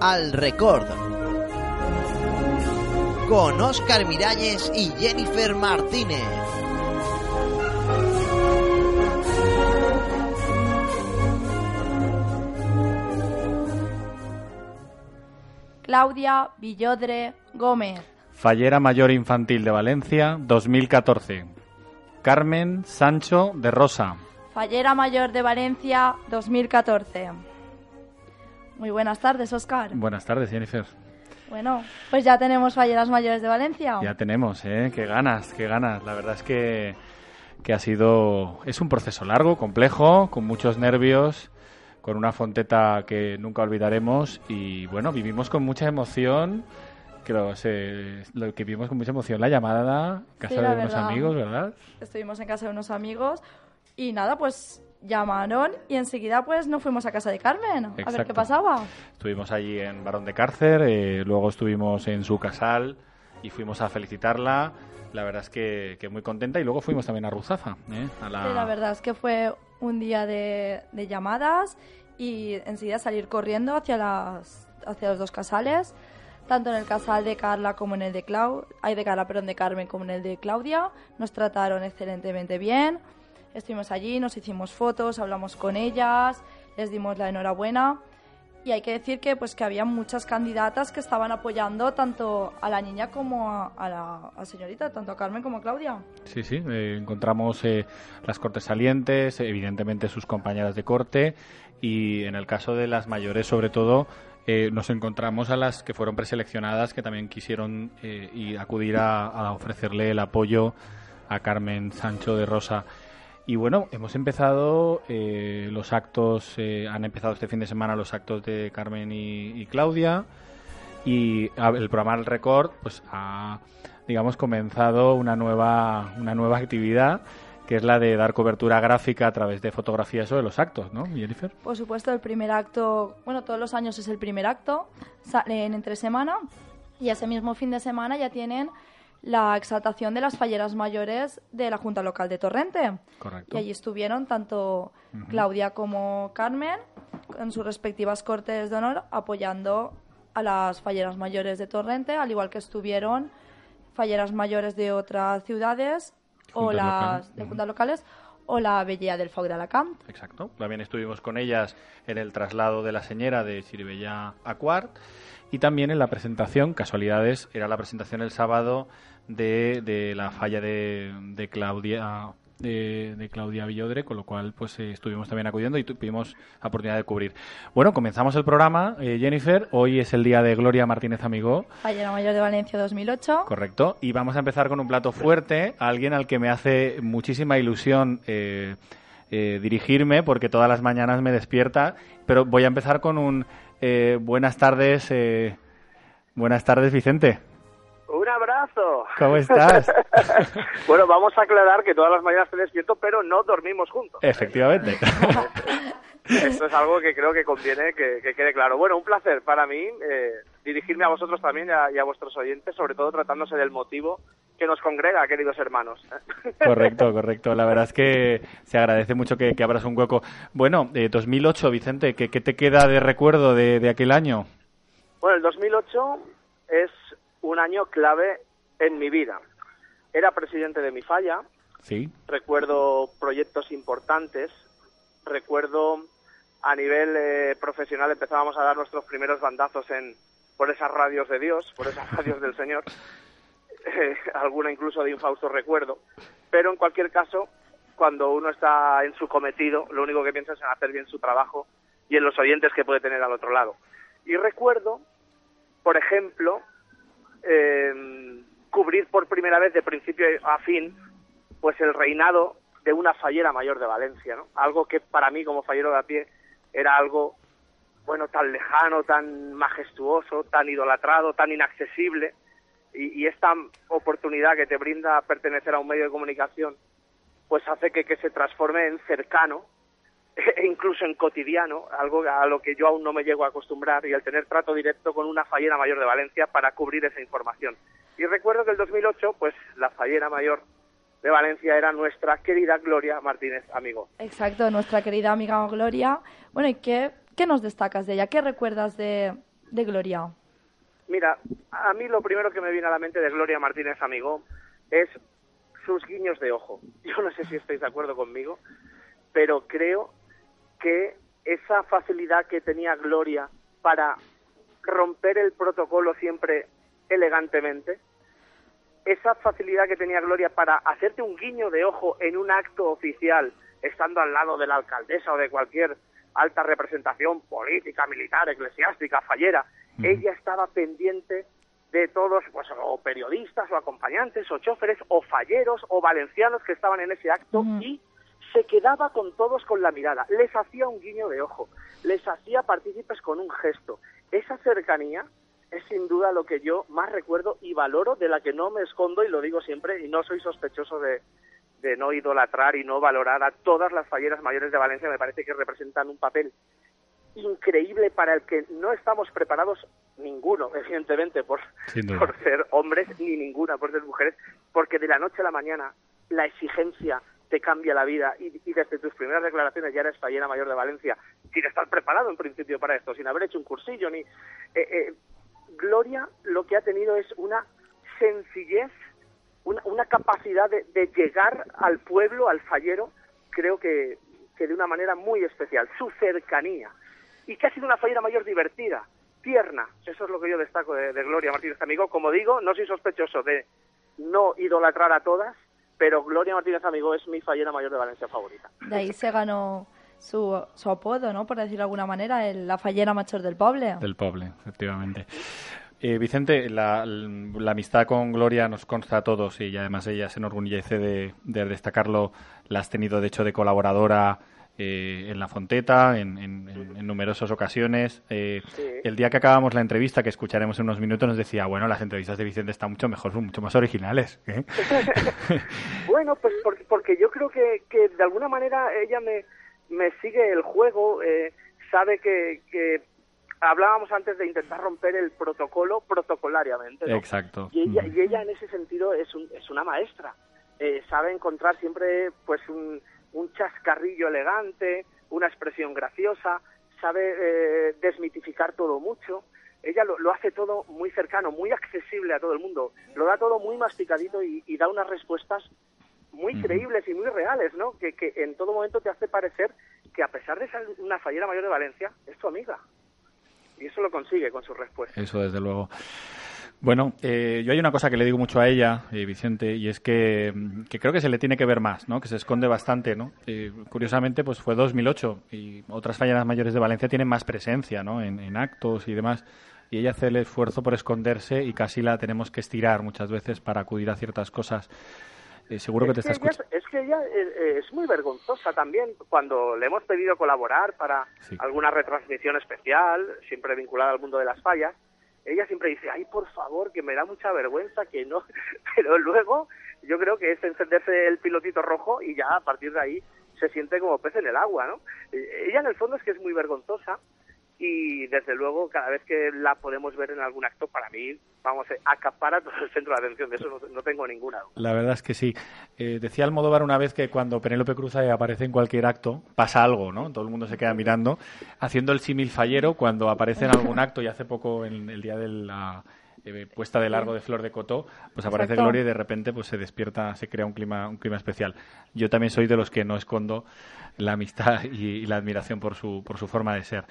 Al Record con Óscar Miralles y Jennifer Martínez. Claudia Villodre Gómez. Fallera Mayor Infantil de Valencia, 2014. Carmen Sancho de Rosa. Fallera Mayor de Valencia 2014. Muy buenas tardes, Oscar. Buenas tardes, Jennifer. Bueno, pues ya tenemos Falleras Mayores de Valencia. Ya tenemos, ¿eh? Qué ganas, qué ganas. La verdad es que, que ha sido... Es un proceso largo, complejo, con muchos nervios, con una fonteta que nunca olvidaremos y, bueno, vivimos con mucha emoción creo se, lo que vimos con mucha emoción la llamada casa Sí, de unos amigos, ¿verdad? Estuvimos en casa de unos amigos y nada, pues llamaron y enseguida pues nos fuimos a casa de Carmen a ver Exacto. qué pasaba. Estuvimos allí en Barón de Cárcer, eh, luego estuvimos en su casal y fuimos a felicitarla. La verdad es que, que muy contenta y luego fuimos también a Ruzafa, ¿eh? a la, Sí, la verdad es que fue un día de, de llamadas y enseguida salir corriendo hacia, las, hacia los dos casales, tanto en el casal de Carla como en el de Clau, hay de Carla, perdón, de Carmen como en el de Claudia. Nos trataron excelentemente bien. Estuvimos allí, nos hicimos fotos, hablamos con ellas, les dimos la enhorabuena. Y hay que decir que pues que había muchas candidatas que estaban apoyando tanto a la niña como a, a la a señorita, tanto a Carmen como a Claudia. Sí, sí, eh, encontramos eh, las cortes salientes, evidentemente sus compañeras de corte y en el caso de las mayores sobre todo eh, nos encontramos a las que fueron preseleccionadas que también quisieron eh, y acudir a, a ofrecerle el apoyo a Carmen Sancho de Rosa. Y bueno, hemos empezado eh, los actos, eh, han empezado este fin de semana los actos de Carmen y, Claudia y el programa El Record pues ha digamos comenzado una nueva una nueva actividad que es la de dar cobertura gráfica a través de fotografías sobre los actos, ¿no, Jennifer? Por supuesto, el primer acto, bueno, todos los años es el primer acto, salen entre semana y ese mismo fin de semana ya tienen la exaltación de las falleras mayores de la Junta Local de Torrente. Correcto. Y allí estuvieron tanto Claudia como Carmen en sus respectivas cortes de honor apoyando a las falleras mayores de Torrente, al igual que estuvieron falleras mayores de otras ciudades o las de juntas locales o la Bellea del Fog de Alacant. Exacto. También estuvimos con ellas en el traslado de la señora de Chiribella a Cuart y también en la presentación, casualidades, era la presentación el sábado de, de la falla de, de Claudia de, de Claudia Villodre, con lo cual pues eh, estuvimos también acudiendo y tuvimos la oportunidad de cubrir. Bueno, comenzamos el programa, eh, Jennifer. Hoy es el día de Gloria Martínez Amigó. Fallera Mayor de Valencia 2008. Correcto. Y vamos a empezar con un plato fuerte, alguien al que me hace muchísima ilusión eh, eh, dirigirme, porque todas las mañanas me despierta. Pero voy a empezar con un eh, buenas tardes, eh, buenas tardes, Vicente. Un abrazo. ¿Cómo estás? bueno, vamos a aclarar que todas las mañanas te despierto, pero no dormimos juntos. Efectivamente. Esto es algo que creo que conviene que, que quede claro. Bueno, un placer para mí eh, dirigirme a vosotros también y a, y a vuestros oyentes, sobre todo tratándose del motivo que nos congrega, queridos hermanos. correcto, correcto. La verdad es que se agradece mucho que, que abras un hueco. Bueno, eh, 2008, Vicente, ¿qué, qué te queda de recuerdo de, de aquel año? Bueno, el 2008 es un año clave en mi vida. Era presidente de mi falla, Sí. recuerdo proyectos importantes, recuerdo a nivel eh, profesional empezábamos a dar nuestros primeros bandazos en por esas radios de Dios, por esas radios del Señor, Eh, alguna incluso de infausto recuerdo, pero en cualquier caso cuando uno está en su cometido, lo único que piensa es en hacer bien su trabajo y en los oyentes que puede tener al otro lado. Y recuerdo, por ejemplo, eh, cubrir por primera vez de principio a fin pues el reinado de una fallera mayor de Valencia, ¿no? Algo que para mí como fallero de a pie era algo bueno tan lejano, tan majestuoso, tan idolatrado, tan inaccesible y, y esta oportunidad que te brinda pertenecer a un medio de comunicación pues hace que, que se transforme en cercano e incluso en cotidiano, algo a lo que yo aún no me llego a acostumbrar y el tener trato directo con una fallera mayor de Valencia para cubrir esa información. Y recuerdo que el 2008, pues la fallera mayor de Valencia era nuestra querida Gloria Martínez, amigo. Exacto, nuestra querida amiga Gloria. Bueno, ¿y qué, qué nos destacas de ella? ¿Qué recuerdas de, de Gloria? Mira, a mí lo primero que me viene a la mente de Gloria Martínez, amigo, es sus guiños de ojo. Yo no sé si estáis de acuerdo conmigo, pero creo que esa facilidad que tenía Gloria para romper el protocolo siempre elegantemente, esa facilidad que tenía Gloria para hacerte un guiño de ojo en un acto oficial, estando al lado de la alcaldesa o de cualquier alta representación política, militar, eclesiástica, fallera, uh -huh. ella estaba pendiente de todos, pues, o periodistas, o acompañantes, o choferes, o falleros, o valencianos que estaban en ese acto uh -huh. y se quedaba con todos con la mirada, les hacía un guiño de ojo, les hacía partícipes con un gesto. Esa cercanía es sin duda lo que yo más recuerdo y valoro, de la que no me escondo y lo digo siempre, y no soy sospechoso de, de no idolatrar y no valorar a todas las falleras mayores de Valencia, me parece que representan un papel increíble para el que no estamos preparados ninguno, evidentemente, por, por ser hombres, ni ninguna por ser mujeres, porque de la noche a la mañana la exigencia te cambia la vida y, y, desde tus primeras declaraciones ya eres fallera mayor de Valencia sin estar preparado en principio para esto, sin haber hecho un cursillo ni... Eh, eh, Gloria lo que ha tenido es una sencillez, una, una capacidad de, de, llegar al pueblo, al fallero, creo que, que de una manera muy especial, su cercanía, y que ha sido una fallera mayor divertida, tierna, eso es lo que yo destaco de, de Gloria Martínez Amigo, como digo, no soy sospechoso de no idolatrar a todas, pero Gloria Martínez Amigo es mi fallera mayor de Valencia favorita. De ahí se ganó su, su apodo, ¿no? Por decirlo de alguna manera, el, la fallera mayor del Poble. Del Poble, efectivamente. Eh, Vicente, la, la, amistad con Gloria nos consta a todos y además ella se enorgullece de, de destacarlo. La has tenido, de hecho, de colaboradora eh, en La Fonteta, en, en, en numerosas ocasiones. Eh, sí. El día que acabamos la entrevista, que escucharemos en unos minutos, nos decía, bueno, las entrevistas de Vicente están mucho mejor, son mucho más originales. ¿eh? bueno, pues porque, porque yo creo que, que, de alguna manera ella me, me sigue el juego, eh, sabe que, que hablábamos antes de intentar romper el protocolo protocolariamente. ¿no? Exacto. Y ella, y ella en ese sentido es, un, es una maestra. Eh, sabe encontrar siempre pues un, un chascarrillo elegante, una expresión graciosa, sabe eh, desmitificar todo mucho. Ella lo, lo, hace todo muy cercano, muy accesible a todo el mundo. Lo da todo muy masticadito y, y da unas respuestas muy creíbles y muy reales, ¿no? Que, que en todo momento te hace parecer que a pesar de ser una fallera mayor de Valencia, es tu amiga. Y eso lo consigue con sus respuestas. Eso, desde luego. Bueno, eh, yo hay una cosa que le digo mucho a ella, eh, Vicente, y es que, que, creo que se le tiene que ver más, ¿no? Que se esconde bastante, ¿no? Eh, curiosamente, pues fue 2008 y otras falleras mayores de Valencia tienen más presencia, ¿no? En, en, actos y demás. Y ella hace el esfuerzo por esconderse y casi la tenemos que estirar muchas veces para acudir a ciertas cosas. Eh, seguro es que te está escuchando. Es que ella eh, es muy vergonzosa también. Cuando le hemos pedido colaborar para sí. alguna retransmisión especial, siempre vinculada al mundo de las fallas, ella siempre dice, ay, por favor, que me da mucha vergüenza, que no. Pero luego yo creo que es encenderse el pilotito rojo y ya a partir de ahí se siente como pez en el agua, ¿no? Eh, ella en el fondo es que es muy vergonzosa y desde luego cada vez que la podemos ver en algún acto, para mí, vamos, eh, acapara todo el centro de atención, de eso no, no tengo ninguna duda. La verdad es que sí. Eh, decía Almodóvar una vez que cuando Penélope Cruz aparece en cualquier acto, pasa algo, ¿no? Todo el mundo se queda mirando, haciendo el símil fallero cuando aparece en algún acto, y hace poco, en el día de la eh, puesta de largo de Flor de Cotó, pues aparece Exacto. Gloria y de repente pues se despierta, se crea un clima, un clima especial. Yo también soy de los que no escondo la amistad y, y la admiración por su, por su forma de ser.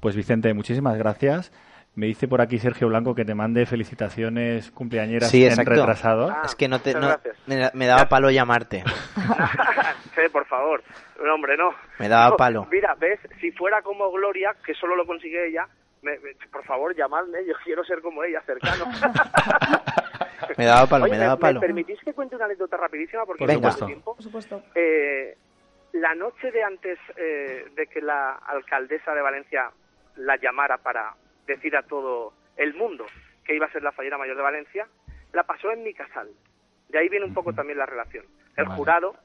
Pues Vicente, muchísimas gracias. Me dice por aquí Sergio Blanco que te mande felicitaciones cumpleañeras sí, en retrasado. Ah, es que no te, no, me, me, daba palo llamarte. José, por favor. No, hombre, no. Me daba No, palo. Mira, ves, si fuera como Gloria, que solo lo consigue ella, me- me- por favor, llamadme, yo quiero ser como ella, cercano. Me daba palo, Oye, me daba palo. permitís que cuente una anécdota rapidísima? Porque Por no tengo supuesto. tiempo. Por supuesto. Eh, la noche de antes eh, de que la alcaldesa de Valencia la llamara para decir a todo el mundo que iba a ser la fallera mayor de Valencia, la pasó en mi casal. De ahí viene un poco también la relación. El Vale. jurado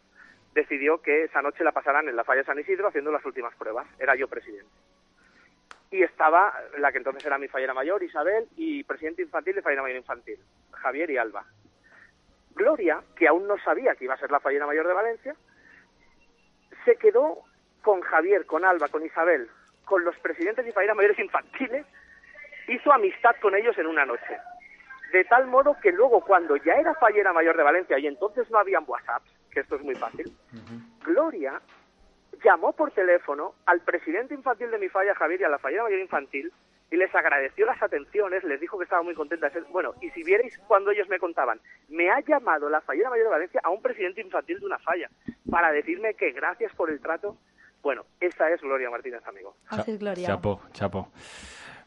decidió que esa noche la pasaran en la falla de San Isidro haciendo las últimas pruebas. Era yo presidente. Y estaba la que entonces era mi fallera mayor, Isabel, y presidente infantil de fallera mayor infantil, Javier y Alba. Gloria, que aún no sabía que iba a ser la fallera mayor de Valencia, se quedó con Javier, con Alba, con Isabel, con los presidentes y falleras mayores infantiles, hizo amistad con ellos en una noche. De tal modo que luego, cuando ya era fallera mayor de Valencia y entonces no habían WhatsApps, que esto es muy fácil, Gloria llamó por teléfono al presidente infantil de mi falla, Javier, y a la fallera mayor infantil, y les agradeció las atenciones, les dijo que estaba muy contenta de ser... Bueno, y si vierais cuando ellos me contaban, me ha llamado la fallera mayor de Valencia a un presidente infantil de una falla para decirme que gracias por el trato. Bueno, esa es Gloria Martínez, amigo. Así es, Gloria. Chapo, chapo.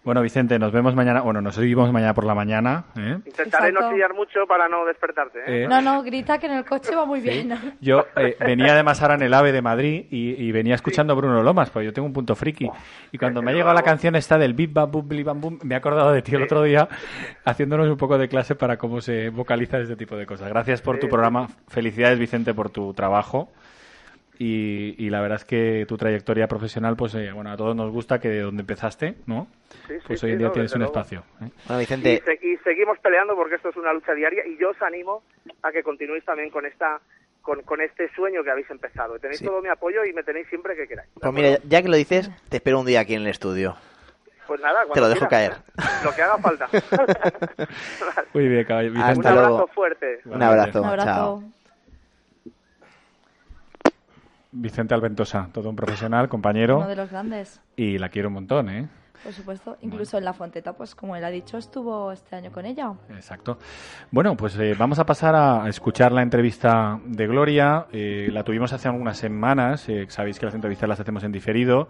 Bueno, Vicente, nos vemos mañana. Bueno, nos oímos mañana por la mañana. ¿eh? Intentaré no chillar mucho para no despertarte. ¿eh? Eh, No, no, grita que en el coche va muy bien. Yo eh, venía además ahora en el AVE de Madrid y, y venía escuchando Bruno Lomas, pues yo tengo un punto friki. Y cuando me ha llegado la canción esta del Bip Bap Bum Bli Bam Bum, me he acordado de ti el otro día haciéndonos un poco de clase para cómo se vocaliza este tipo de cosas. Gracias por tu programa. Felicidades, Vicente, por tu trabajo. Y, y la verdad es que tu trayectoria profesional, pues eh, bueno, a todos nos gusta que de donde empezaste, ¿no? Sí, Pues sí, hoy en día no, tienes un luego. espacio. ¿eh? Bueno, Y, Vicente, se- y seguimos peleando porque esto es una lucha diaria y yo os animo a que continuéis también con esta con, con este sueño que habéis empezado. Tenéis Sí. todo mi apoyo y me tenéis siempre que queráis. ¿de pues mira, ya que lo dices, te espero un día aquí en el estudio. Pues nada, Te lo dejo quieras. Lo que haga falta. Muy bien, caballero. Un abrazo luego. fuerte. Un abrazo, Un abrazo. chao. Vicente Alventosa, todo un profesional, compañero. Uno de los grandes, Y la quiero un montón, ¿eh? por supuesto. Incluso en La Fonteta, pues como él ha dicho, estuvo este año con ella. Exacto. Bueno, pues eh, vamos a pasar a escuchar la entrevista de Gloria. Eh, la tuvimos hace algunas semanas. eh, sabéis que las entrevistas las hacemos en diferido.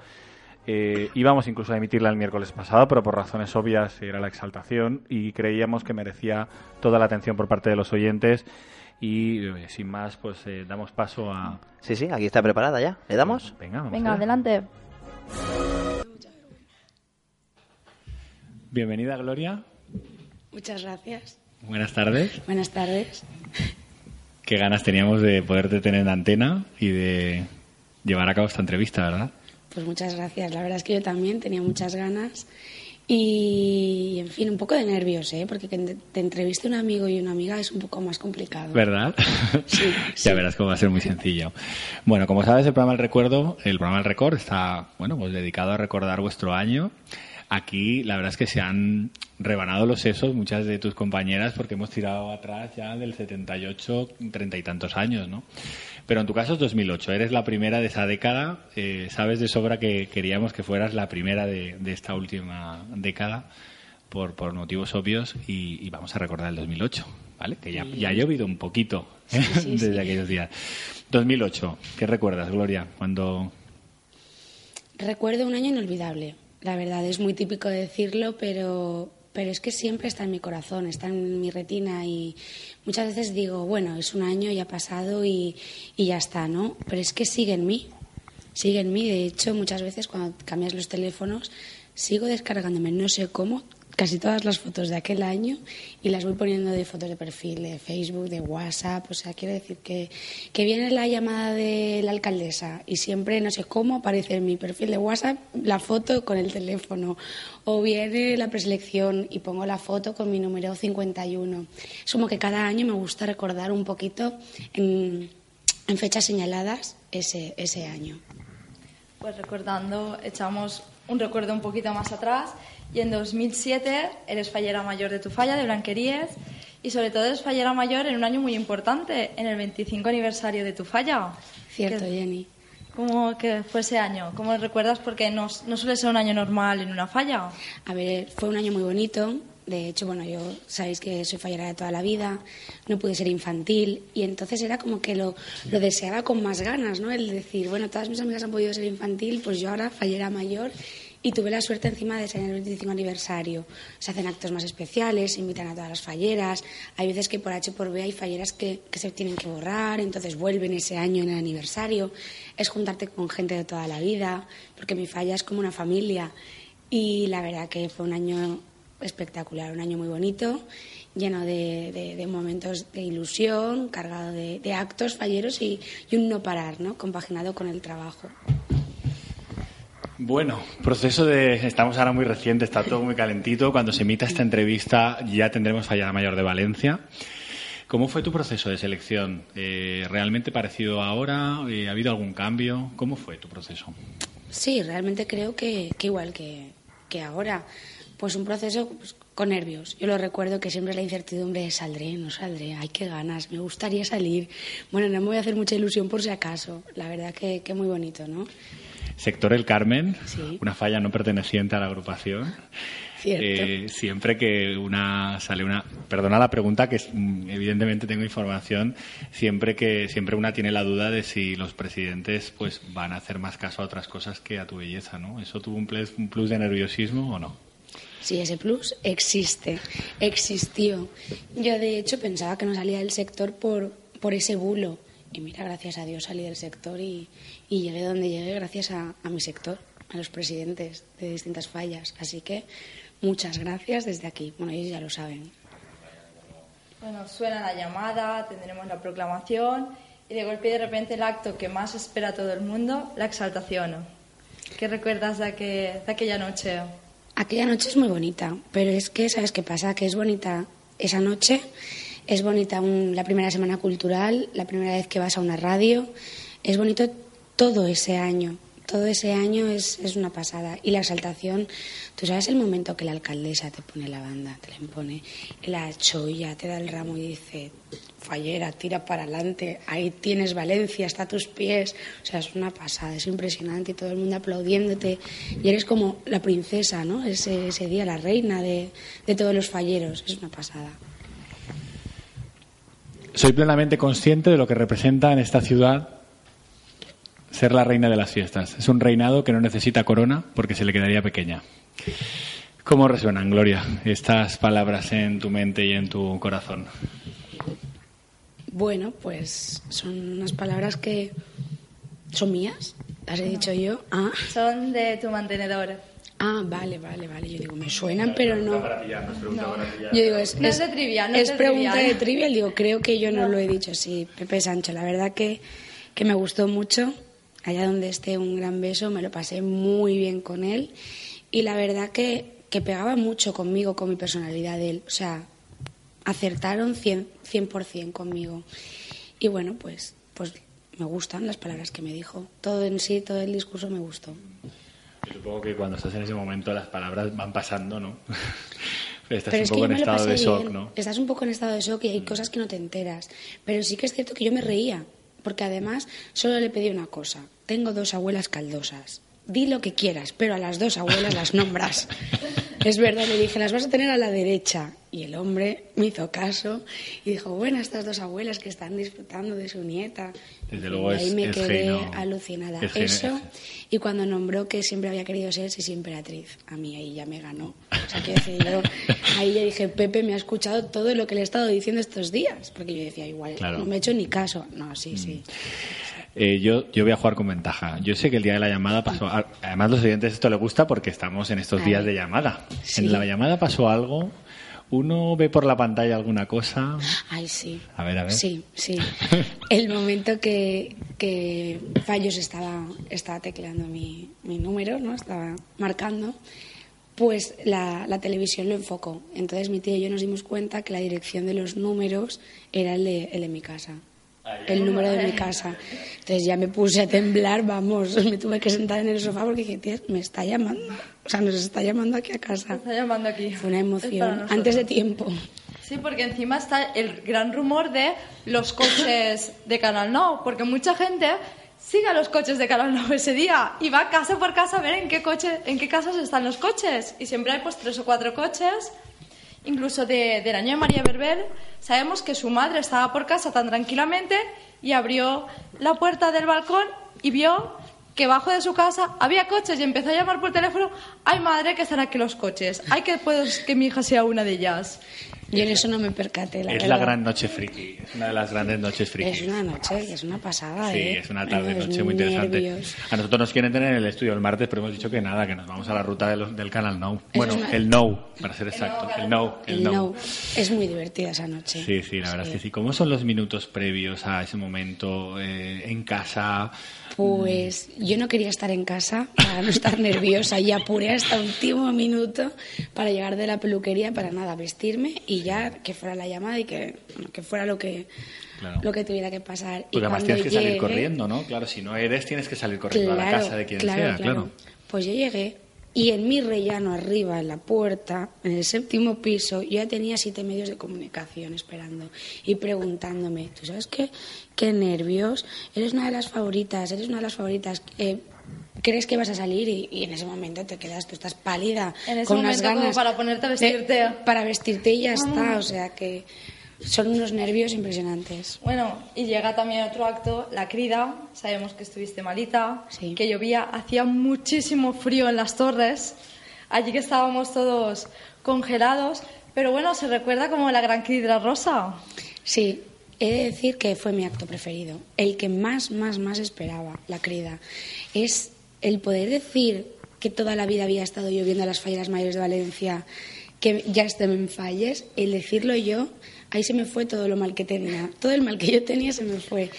Eh, íbamos incluso a emitirla el miércoles pasado, pero por razones obvias era la exaltación y creíamos que merecía toda la atención por parte de los oyentes. Y eh, sin más, pues eh, damos paso a. Sí, sí, aquí está preparada ya. ¿Le damos? Venga, vamos Venga, allá. adelante. Bienvenida, Gloria. Muchas gracias. Buenas tardes. Buenas tardes. Qué ganas teníamos de poderte tener en antena y de llevar a cabo esta entrevista, ¿verdad? Pues muchas gracias. La verdad es que yo también tenía muchas ganas y, en fin, un poco de nervios, ¿eh? Porque que te entreviste un amigo y una amiga es un poco más complicado. ¿Verdad? Sí, ya sí. verás cómo va a ser muy sencillo. Bueno, como sabes, el programa El Recuerdo, el programa El Record está, bueno, pues dedicado a recordar vuestro año. Aquí, la verdad es que se han rebanado los sesos muchas de tus compañeras porque hemos tirado atrás ya del 78, treinta y tantos años, ¿no? Pero en tu caso es 2008, eres la primera de esa década. eh, sabes de sobra que queríamos que fueras la primera de, de esta última década por, por motivos obvios y, y vamos a recordar el 2008, ¿vale? Que ya, ya ha llovido un poquito ¿eh? sí, desde sí. aquellos días. 2008, ¿qué recuerdas, Gloria? Cuando... Recuerdo un año inolvidable. La verdad, es muy típico decirlo, pero, pero es que siempre está en mi corazón, está en mi retina y muchas veces digo, bueno, es un año, ya ha pasado y, y ya está, ¿no? Pero es que sigue en mí, sigue en mí. De hecho, muchas veces cuando cambias los teléfonos, sigo descargándome, no sé cómo, casi todas las fotos de aquel año y las voy poniendo de fotos de perfil, de Facebook, de WhatsApp. O sea, quiero decir que, que viene la llamada de la alcaldesa y siempre, no sé cómo, aparece en mi perfil de WhatsApp la foto con el teléfono. O viene la preselección y pongo la foto con mi número 51. Es como que cada año me gusta recordar un poquito en, fechas señaladas ese, ese año. Pues recordando, echamos un recuerdo un poquito más atrás y en 2007 eres fallera mayor de tu falla, de Blanqueríes, y sobre todo eres fallera mayor en un año muy importante, en el 25 aniversario de tu falla. Cierto, ¿Qué- Jenny. ¿Cómo que fue ese año? ¿Cómo lo recuerdas? Porque no, no suele ser un año normal en una falla. A ver, fue un año muy bonito. De hecho, bueno, yo sabéis que soy fallera de toda la vida, no pude ser infantil y entonces era como que lo, lo deseaba con más ganas, ¿no? El decir, bueno, todas mis amigas han podido ser infantil, pues yo ahora fallera mayor y tuve la suerte encima de ser en el 25 aniversario. Se hacen actos más especiales, invitan a todas las falleras. Hay veces que por H por B hay falleras que, que se tienen que borrar, entonces vuelven ese año en el aniversario. Es juntarte con gente de toda la vida, porque mi falla es como una familia. Y la verdad que fue un año espectacular, un año muy bonito, lleno de, de- momentos de ilusión, cargado de, de actos falleros y, y un no parar, ¿no? compaginado con el trabajo. Bueno, proceso de. Estamos ahora muy reciente, está todo muy calentito. Cuando se emita esta entrevista, ya tendremos Fallada Mayor de Valencia. ¿Cómo fue tu proceso de selección? Eh, ¿Realmente parecido ahora? Eh, ¿Ha habido algún cambio? ¿Cómo fue tu proceso? Sí, realmente creo que, que igual que, que ahora, pues un proceso pues, con nervios. Yo lo recuerdo que siempre la incertidumbre de saldré, no saldré, ay, qué ganas, me gustaría salir. Bueno, no me voy a hacer mucha ilusión por si acaso. La verdad que, que muy bonito, ¿no? Sector El Carmen, Sí. una falla no perteneciente a la agrupación. Eh, siempre que una sale una perdona la pregunta que es, mm, evidentemente tengo información siempre que siempre una tiene la duda de si los presidentes pues van a hacer más caso a otras cosas que a tu belleza no eso tuvo un plus, un plus de nerviosismo o no Sí, ese plus existe, existió. Yo, de hecho, pensaba que no salía del sector por, por ese bulo. Y mira, gracias a Dios salí del sector y, y llegué donde llegué gracias a, a mi sector, a los presidentes de distintas fallas. Así que muchas gracias desde aquí. Bueno, ellos ya lo saben. Bueno, suena la llamada, tendremos la proclamación y de golpe y de repente el acto que más espera todo el mundo, la exaltación. ¿Qué recuerdas de, aqu- de aquella noche? Aquella noche es muy bonita, pero es que, ¿sabes qué pasa? Que es bonita esa noche, es bonita un- la primera semana cultural, la primera vez que vas a una radio, es bonito todo ese año. Todo ese año es, es una pasada. Y la exaltación, tú sabes el momento que la alcaldesa te pone la banda, te la impone, la cholla, te da el ramo y dice, fallera, tira para adelante, ahí tienes Valencia, está a tus pies. O sea, es una pasada, es impresionante y todo el mundo aplaudiéndote. Y eres como la princesa, ¿no? Ese, ese día, la reina de, de todos los falleros. Es una pasada. soy plenamente consciente de lo que representa en esta ciudad ser la reina de las fiestas es un reinado que no necesita corona porque se le quedaría pequeña ¿Cómo resuenan, Gloria, estas palabras en tu mente y en tu corazón? Bueno, pues son unas palabras que son mías, las he dicho yo. Ah, Son de tu mantenedor. ah vale, vale, vale. Yo digo, me suenan, pero no. Yo digo, es, No es de trivia, no es de pregunta trivial. de trivial. Digo, creo que yo no, lo he dicho. Sí, Pepe Sancho, la verdad que, que me gustó mucho. Allá donde esté, un gran beso. Me lo pasé muy bien con él. Y la verdad que, que pegaba mucho conmigo, con mi personalidad de él. O sea, acertaron 100%, 100% conmigo. Y bueno, pues, pues me gustan las palabras que me dijo. Todo en sí, todo el discurso me gustó. Yo supongo que cuando estás en ese momento las palabras van pasando, ¿no? estás Pero un es poco en estado de shock, bien. ¿no? Estás un poco en estado de shock y hay cosas que no te enteras. Pero sí que es cierto que yo me reía, porque además solo le pedí una cosa. Tengo dos abuelas caldosas. Di lo que quieras, pero a las dos abuelas las nombras. es verdad, le dije, las vas a tener a la derecha. Y el hombre me hizo caso y dijo, bueno, estas dos abuelas que están disfrutando de su nieta. Desde Y luego ahí es- me es quedé genuino. alucinada. Es Eso, y cuando nombró que siempre había querido ser Sisi Emperatriz, a mí ahí ya me ganó. O sea, decir, yo ahí ya dije, Pepe me ha escuchado todo lo que le he estado diciendo estos días. Porque yo decía, igual, Claro. no me he hecho ni caso. No, sí, sí. Eh, yo, yo voy a jugar con ventaja. Yo sé que el día de la llamada pasó. Además, los oyentes esto les gusta porque estamos en estos días de llamada. Sí. En la llamada pasó algo. Uno ve por la pantalla alguna cosa. Ay, sí. A ver, a ver. Sí, sí. El momento que, que Fallos estaba, estaba tecleando mi, mi número, ¿no? Estaba marcando, pues la, la televisión lo enfocó. Entonces mi tío y yo nos dimos cuenta que la dirección de los números era el de, el de mi casa. El número de mi casa. Entonces ya me puse a temblar, vamos, me tuve que sentar en el sofá porque dije, tía, me está llamando. O sea, nos está llamando aquí a casa. Está llamando aquí. Fue una emoción. Antes de tiempo. Sí, porque encima está el gran rumor de los coches de Canal No, porque mucha gente sigue a los coches de Canal No ese día y va casa por casa a ver en qué coche, en qué casas están los coches y siempre hay pues tres o cuatro coches incluso de- del año de María Berber, sabemos que su madre estaba por casa tan tranquilamente y abrió la puerta del balcón y vio que bajo de su casa había coches y empezó a llamar por teléfono, ay madre, que están aquí los coches, ay que puedes que mi hija sea una de ellas. Yo en eso no me percaté, la es verdad. la gran noche friki. Es una de las grandes noches friki. Es una noche, es una pasada, Sí, ¿eh? es una tarde, Los noche muy interesante. nervios. A nosotros nos quieren tener en el estudio el martes, pero hemos dicho que nada, que nos vamos a la ruta de los- del canal No. Bueno, una- el No, para ser exacto. El No, El no. Es muy divertida esa noche. Sí, sí, la verdad es que sí. ¿Cómo son los minutos previos a ese momento eh, en casa? Pues yo no quería estar en casa para no estar nerviosa y apuré hasta el último minuto para llegar de la peluquería para nada, vestirme y ya que fuera la llamada y que, bueno, que fuera lo que, Claro. lo que tuviera que pasar. Porque y además tienes que salir corriendo, ¿no? Claro, si no eres, tienes que salir corriendo a la casa de quien sea, claro. Pues yo llegué y en mi rellano arriba, en la puerta, en el séptimo piso, yo ya tenía siete medios de comunicación esperando y preguntándome, ¿tú sabes qué? Qué nervios, eres una de las favoritas, eres una de las favoritas. eh, ¿Crees que vas a salir? Y, y en ese momento te quedas, tú estás pálida, En ese con unas momento como ganas. para ponerte a vestirte. Ah. para vestirte y ya está, o sea que son unos nervios impresionantes. Bueno, y llega también otro acto, la crida. Sabemos que estuviste malita, Sí. que llovía, hacía muchísimo frío en las torres. Allí que estábamos todos congelados. Pero bueno, se recuerda como la gran crida rosa. Sí, he de decir que fue mi acto preferido, el que más, más, más esperaba, la crida. Es el poder decir que toda la vida había estado yo viendo las fallas mayores de Valencia, que ya estén en falles, el decirlo yo, ahí se me fue todo lo mal que tenía, todo el mal que yo tenía se me fue.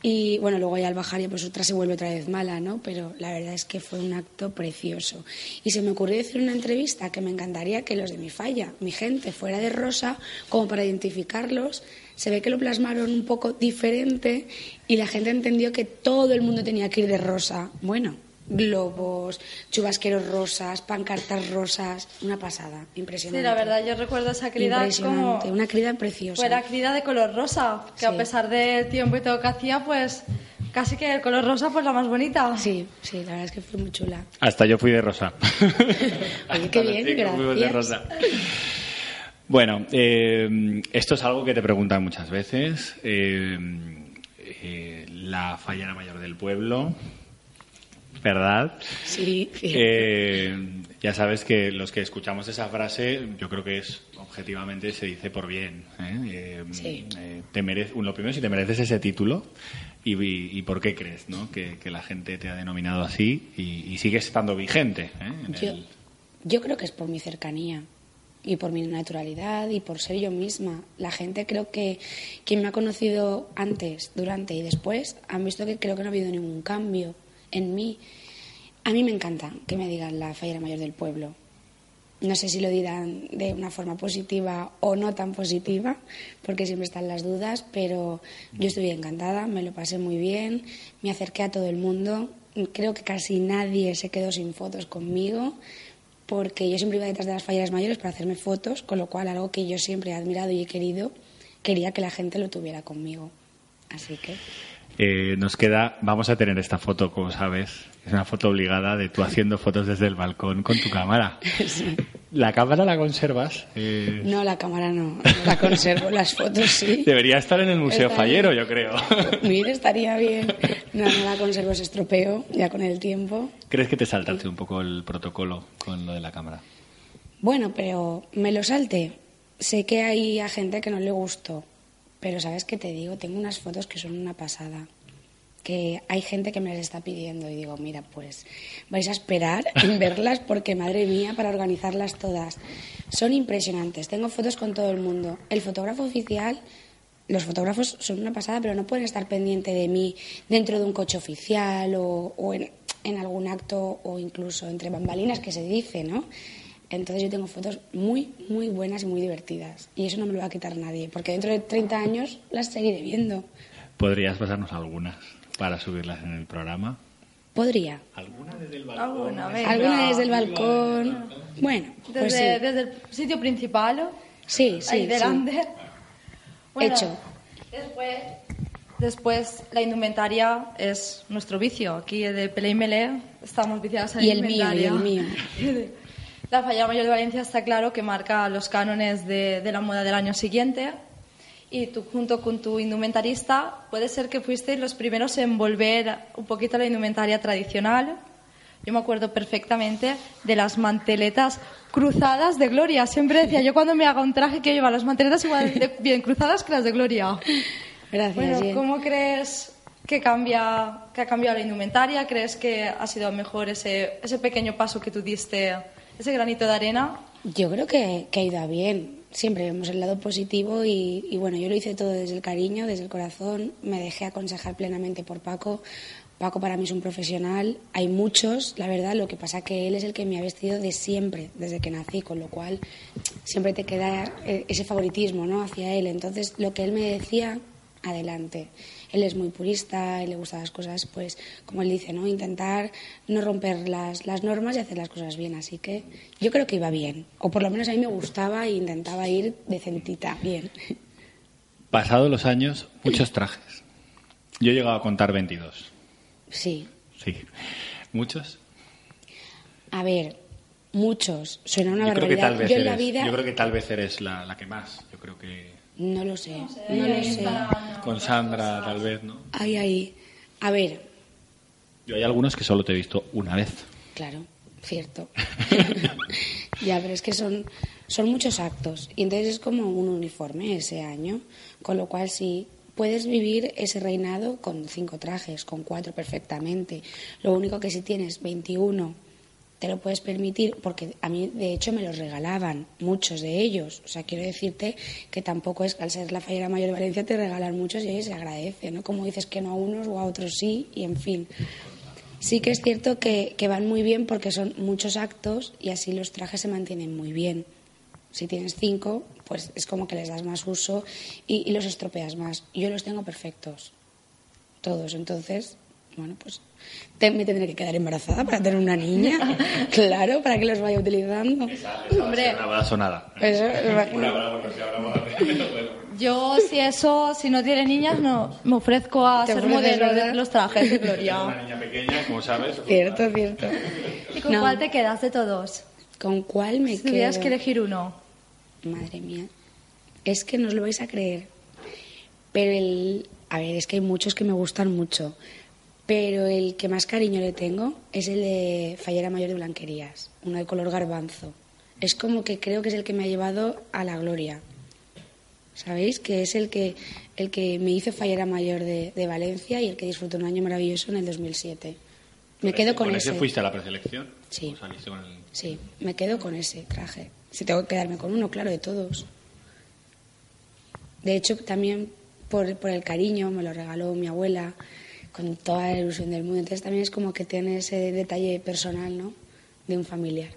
Y bueno, luego ya al bajar ya pues otra se vuelve otra vez mala, ¿no? Pero la verdad es que fue un acto precioso. Y se me ocurrió en una entrevista que me encantaría que los de mi falla, mi gente, fuera de rosa, como para identificarlos. Se ve que lo plasmaron un poco diferente y la gente entendió que todo el mundo tenía que ir de rosa. Bueno, globos, chubasqueros rosas, pancartas rosas, una pasada, Sí, impresionante. la verdad, yo recuerdo esa crida como... Una crida preciosa. Fue la crida de color rosa, que a Sí. pesar del tiempo y todo que hacía, pues casi que el color rosa pues la más bonita. Sí, sí, la verdad es que fue muy chula. Hasta yo fui de rosa. Oye, qué bien, Sí, de gracias. rosa. Bueno, eh, esto es algo que te preguntan muchas veces. Eh, eh, la fallera mayor del pueblo, ¿verdad? Sí. Eh, ya sabes que los que escuchamos esa frase, yo creo que es objetivamente se dice por bien. ¿eh? Eh, Sí. te merece, lo primero, si te mereces ese título y, y- y por qué crees ¿no? que, que la gente te ha denominado así y, y sigues estando vigente. en Yo, el- yo creo que es por mi cercanía y por mi naturalidad y por ser yo misma. La gente creo que quien me ha conocido antes, durante y después han visto que creo que no ha habido ningún cambio en mí. A mí me encanta que me digan la fallera mayor del pueblo. No sé si lo dirán de una forma positiva o no tan positiva, porque siempre están las dudas, pero yo estoy encantada, me lo pasé muy bien, me acerqué a todo el mundo. Creo que casi nadie se quedó sin fotos conmigo, porque yo siempre iba detrás de las falleras mayores para hacerme fotos, con lo cual algo que yo siempre he admirado y he querido, quería que la gente lo tuviera conmigo. Así que Eh, nos queda, vamos a tener esta foto, como sabes, es una foto obligada de tú haciendo fotos desde el balcón con tu cámara. ¿La cámara la conservas? Eh, no, la cámara no, la conservo, las fotos sí. Debería estar en el Museo Está Fallero, bien. yo creo. Bien, estaría bien. No, no la conservo, se estropeó ya con el tiempo. ¿Crees que te saltaste un poco el protocolo con lo de la cámara? Bueno, pero me lo salte. Sé que hay a gente que no le gustó, pero ¿sabes qué te digo? Tengo unas fotos que son una pasada. Que hay gente que me las está pidiendo y digo, mira, pues vais a esperar en verlas porque, madre mía, para organizarlas todas. Son impresionantes. Tengo fotos con todo el mundo. El fotógrafo oficial, los fotógrafos son una pasada, pero no pueden estar pendiente de mí dentro de un coche oficial o, o en, en algún acto o incluso entre bambalinas que se dice, ¿no? Entonces yo tengo fotos muy, muy buenas y muy divertidas. Y eso no me lo va a quitar nadie, porque dentro de 30 años las seguiré viendo. ¿Podrías pasarnos algunas para subirlas en el programa? Podría. ¿Alguna desde el balcón? Alguna, venga. Alguna desde el balcón. Bueno, pues Desde, sí. desde el sitio principal, Sí, sí, ahí sí. delante. Hecho. Después, después, la indumentaria es nuestro vicio. Aquí de Pelé y Melé estamos viciadas en Y el mío, y el mío. La Falla Mayor de Valencia está claro que marca los cánones de, de la moda del año siguiente y tú junto con tu indumentarista puede ser que fuiste los primeros en volver un poquito a la indumentaria tradicional. Yo me acuerdo perfectamente de las manteletas cruzadas de Gloria. Siempre decía yo cuando me haga un traje que lleva las manteletas igual de bien cruzadas que las de Gloria. Gracias. Bueno, Jen. ¿cómo crees que, cambia, que ha cambiado la indumentaria? ¿Crees que ha sido mejor ese, ese pequeño paso que tú diste, ese granito de arena? Yo creo que, que ha ido bien. Siempre vemos el lado positivo y, y bueno, yo lo hice todo desde el cariño, desde el corazón. Me dejé aconsejar plenamente por Paco. Paco para mí es un profesional. Hay muchos, la verdad. Lo que pasa que él es el que me ha vestido de siempre, desde que nací, con lo cual siempre te queda eh, ese favoritismo, ¿no? Hacia él. Entonces, lo que él me decía, adelante. Él es muy purista, él le gustan las cosas, pues, como él dice, ¿no? Intentar no romper las, las normas y hacer las cosas bien. Así que yo creo que iba bien. O por lo menos a mí me gustaba e intentaba ir decentita, bien. Pasados los años, muchos trajes. Yo he llegado a contar 22. Sí. Sí. ¿Muchos? A ver, muchos. Suena una yo creo que tal vez yo en la eres, vida yo creo que tal vez eres la, la que más. Yo creo que no lo sé. No, lo sé. con Sandra tal vez, ¿no? Ay, ay. A ver, Yo hay algunos que solo te he visto una vez. Claro, cierto. ya, pero es que son, son muchos actos y entonces es como un uniforme ese año, con lo cual sí, puedes vivir ese reinado con cinco trajes, con cuatro perfectamente. Lo único que si tienes 21 te lo puedes permitir, porque a mí de hecho me los regalaban, muchos de ellos. O sea, quiero decirte que tampoco es, al ser la fallera mayor de Valencia, te regalan muchos y ahí se agradece, ¿no? Como dices que no a unos o a otros sí, y en fin. Sí que es cierto que, que van muy bien porque son muchos actos y así los trajes se mantienen muy bien. Si tienes cinco, pues es como que les das más uso y, y los estropeas más. Yo los tengo perfectos, todos. Entonces, bueno, pues te- me tendré que quedar embarazada para tener una niña, claro, para que los vaya utilizando. Hombre. Una boda sonada. Eso, Yo, si eso, si no tiene niñas, no, me ofrezco a ser modelo de los trajes de Una Gloria. niña pequeña, como sabes. cierto, cierto. ¿Y con No. cuál te quedas de todos? ¿Con cuál me Si tuvieras quedo? que elegir uno. Madre mía. Es que no os lo vais a creer. Pero el. A ver, es que hay muchos que me gustan mucho. Pero el que más cariño le tengo es el de Fallera Mayor de Blanquerías, uno de color garbanzo. Es como que creo que es el que me ha llevado a la gloria. ¿Sabéis? Que es el que, el que me hizo Fallera Mayor de, de Valencia y el que disfrutó un año maravilloso en el 2007. Me quedo con, ese. ese. fuiste a la preselección? Sí. ¿O saliste con el... Sí, me quedo con ese traje. Si tengo que quedarme con uno, claro, de todos. De hecho, también por, por el cariño, me lo regaló mi abuela, con toda la ilusión del mundo. Entonces también es como que tiene ese detalle personal, ¿no? De un familiar.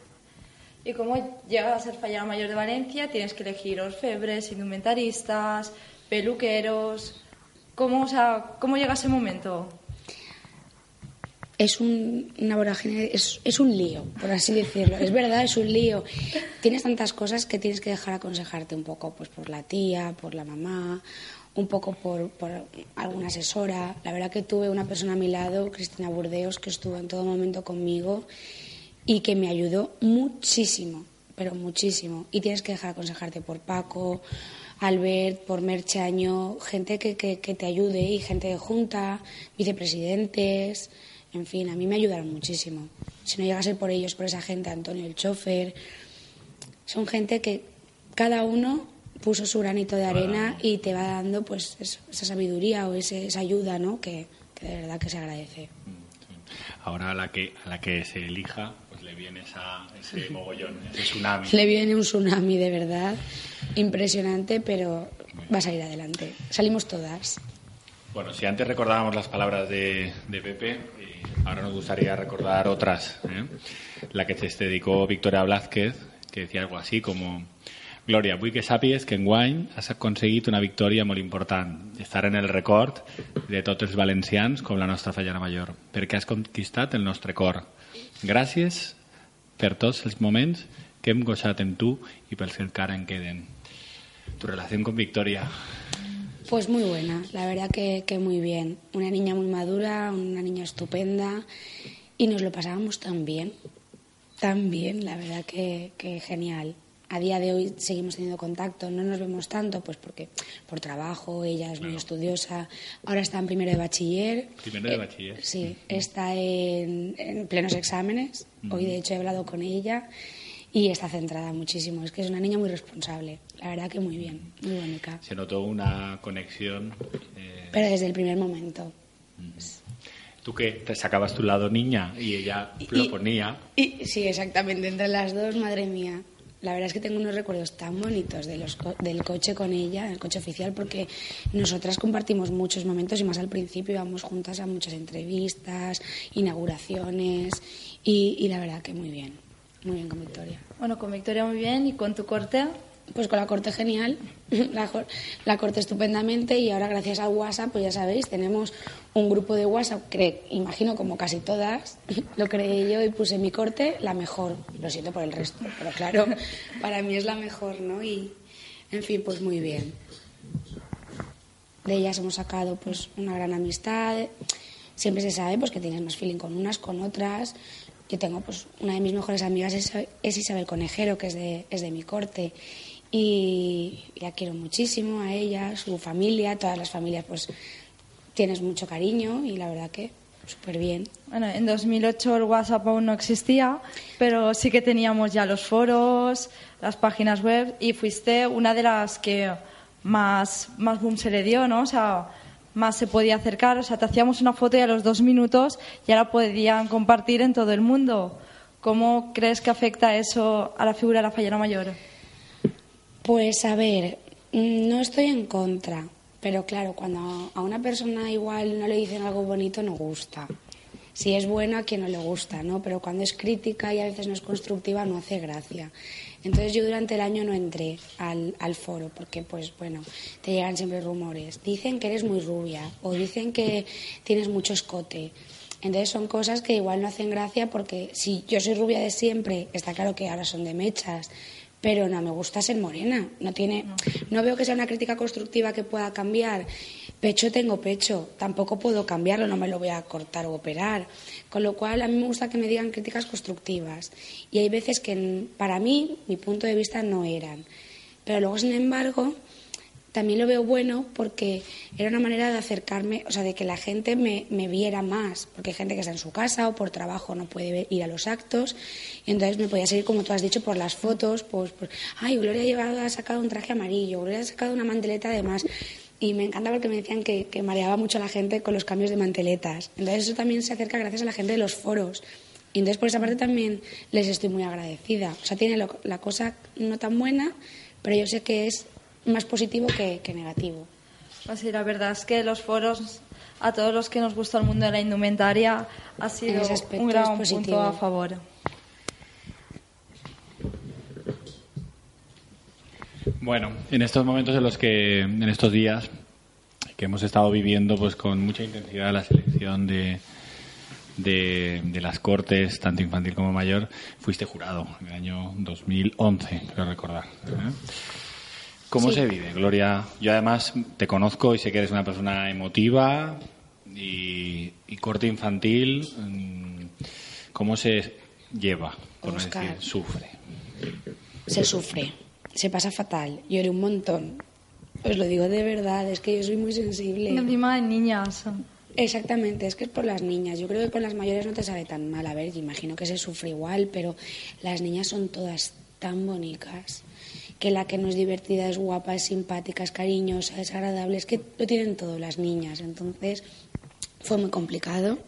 Y como llegas a ser fallera mayor de Valencia, tienes que elegir orfebres, indumentaristas, peluqueros. ¿Cómo, o sea, ¿cómo llega ese momento? es un, una vorágine, es, es un lío, por así decirlo. Es verdad, es un lío. Tienes tantas cosas que tienes que dejar aconsejarte un poco pues por la tía, por la mamá, un poco por, por alguna asesora. La verdad que tuve una persona a mi lado, Cristina Burdeos, que estuvo en todo momento conmigo y que me ayudó muchísimo, pero muchísimo. Y tienes que dejar aconsejarte por Paco, Albert, por Merchaño, gente que, que, que te ayude y gente de junta, vicepresidentes. En fin, a mí me ayudaron muchísimo. Si no llega a ser por ellos, por esa gente, Antonio el chofer, son gente que cada uno puso su granito de arena y te va dando pues eso, esa sabiduría o ese- esa ayuda, ¿no? Que, que de verdad que se agradece. Ahora a la que a la que se elija, pues le viene esa, ese mogollón, ese tsunami. Le viene un tsunami de verdad impresionante, pero va a salir adelante. Salimos todas. Bueno, si antes recordábamos las palabras de, de Pepe, eh, ahora nos gustaría recordar otras. ¿eh? La que se dedicó Victoria Blázquez, que decía algo así como Gloria, vull que sàpigues que enguany has aconseguit una victòria molt important, estar en el record de tots els valencians com la nostra fallera major, perquè has conquistat el nostre cor. Gràcies per tots els moments que hem gosat en tu i pels que encara en queden. Tu relació con Victoria. Pues muy buena, la verdad que, que muy bien. Una niña muy madura, una niña estupenda y nos lo pasábamos tan bien. También, la verdad que, que genial. A día de hoy seguimos teniendo contacto, no nos vemos tanto, pues porque por trabajo, ella es muy estudiosa, ahora está en primero de bachiller. Primero de bachiller. sí, está en, en plenos exámenes. Hoy, de hecho, he hablado con ella y está centrada muchísimo. Es que es una niña muy responsable. La verdad que muy bien, muy bonita. Se notó una conexión. eh, Pero desde el primer momento. Tú que te sacabas tu lado niña y ella lo ponía. Y, sí, exactamente, entre las dos, madre mía. La verdad es que tengo unos recuerdos tan bonitos de los co- del coche con ella, el coche oficial, porque nosotras compartimos muchos momentos y más al principio íbamos juntas a muchas entrevistas, inauguraciones y, y la verdad que muy bien, muy bien con Victoria. Bueno, con Victoria muy bien y con tu corte. Pues con la corte genial, la, la corte estupendamente y ahora gracias al WhatsApp, pues ya sabéis, tenemos un grupo de WhatsApp, que imagino como casi todas, lo creé yo y puse mi corte la mejor. Lo siento por el resto, pero claro, para mí es la mejor, ¿no? Y, en fin, pues muy bien. De ellas hemos sacado pues una gran amistad. Siempre se sabe pues que tienes más feeling con unas, con otras. Yo tengo pues una de mis mejores amigas es Isabel Conejero, que es de, es de mi corte. Y la quiero muchísimo a ella, su familia, todas las familias pues tienes mucho cariño y la verdad que súper bien. Bueno, en 2008 el WhatsApp aún no existía, pero sí que teníamos ya los foros, las páginas web y fuiste una de las que más, más boom se le dio, ¿no? O sea, más se podía acercar. O sea, te hacíamos una foto y a los dos minutos ya la podían compartir en todo el mundo. ¿Cómo crees que afecta eso a la figura de la fallera mayor? Pues a ver, mm, no estoy en contra, pero claro, cuando a una persona igual no le dicen algo bonito no gusta. Si es bueno a quien no le gusta, ¿no? Pero cuando es crítica y a veces no es constructiva no hace gracia. Entonces yo durante el año no entré al, al foro porque pues bueno, te llegan siempre rumores. Dicen que eres muy rubia o dicen que tienes mucho escote. Entonces son cosas que igual no hacen gracia porque si yo soy rubia de siempre, está claro que ahora son de mechas, pero no me gusta ser morena. No tiene, no veo que sea una crítica constructiva que pueda cambiar. Pecho tengo pecho, tampoco puedo cambiarlo, no me lo voy a cortar o operar. Con lo cual a mí me gusta que me digan críticas constructivas. Y hay veces que para mí, mi punto de vista no eran. Pero luego, sin embargo, también lo veo bueno porque era una manera de acercarme, o sea, de que la gente me, me viera más, porque hay gente que está en su casa o por trabajo no puede ir a los actos, y entonces me podía seguir, como tú has dicho, por las fotos, pues, ay, Gloria ha, llevado, ha sacado un traje amarillo, Gloria ha sacado una manteleta además, y me encanta porque me decían que, que mareaba mucho a la gente con los cambios de manteletas, entonces eso también se acerca gracias a la gente de los foros, y entonces por esa parte también les estoy muy agradecida, o sea, tiene lo- la cosa no tan buena, pero yo sé que es más positivo que, que negativo. Pues sí, la verdad es que los foros, a todos los que nos gusta el mundo de la indumentaria, ha sido un gran punto a favor. Bueno, en estos momentos en los que, en estos días que hemos estado viviendo pues con mucha intensidad la selección de, de, de las cortes, tanto infantil como mayor, fuiste jurado en el año 2011, creo recordar. ¿eh? ¿Cómo Sí. se vive, Gloria? Yo además te conozco y sé que eres una persona emotiva y, y corte infantil. mm, ¿Cómo se lleva? Por no Óscar. decir, sufre. Se sufre, se pasa fatal, lloré un montón. Os lo digo de verdad, es que yo soy muy sensible. Y encima de niñas. Exactamente, es que es por las niñas. Yo creo que con las mayores no te sabe tan mal. A ver, yo imagino que se sufre igual, pero las niñas son todas tan bonitas. Que la que no es divertida es guapa, es simpática, es cariñosa, es agradable. Es que lo tienen todo las niñas. Entonces fue muy complicado.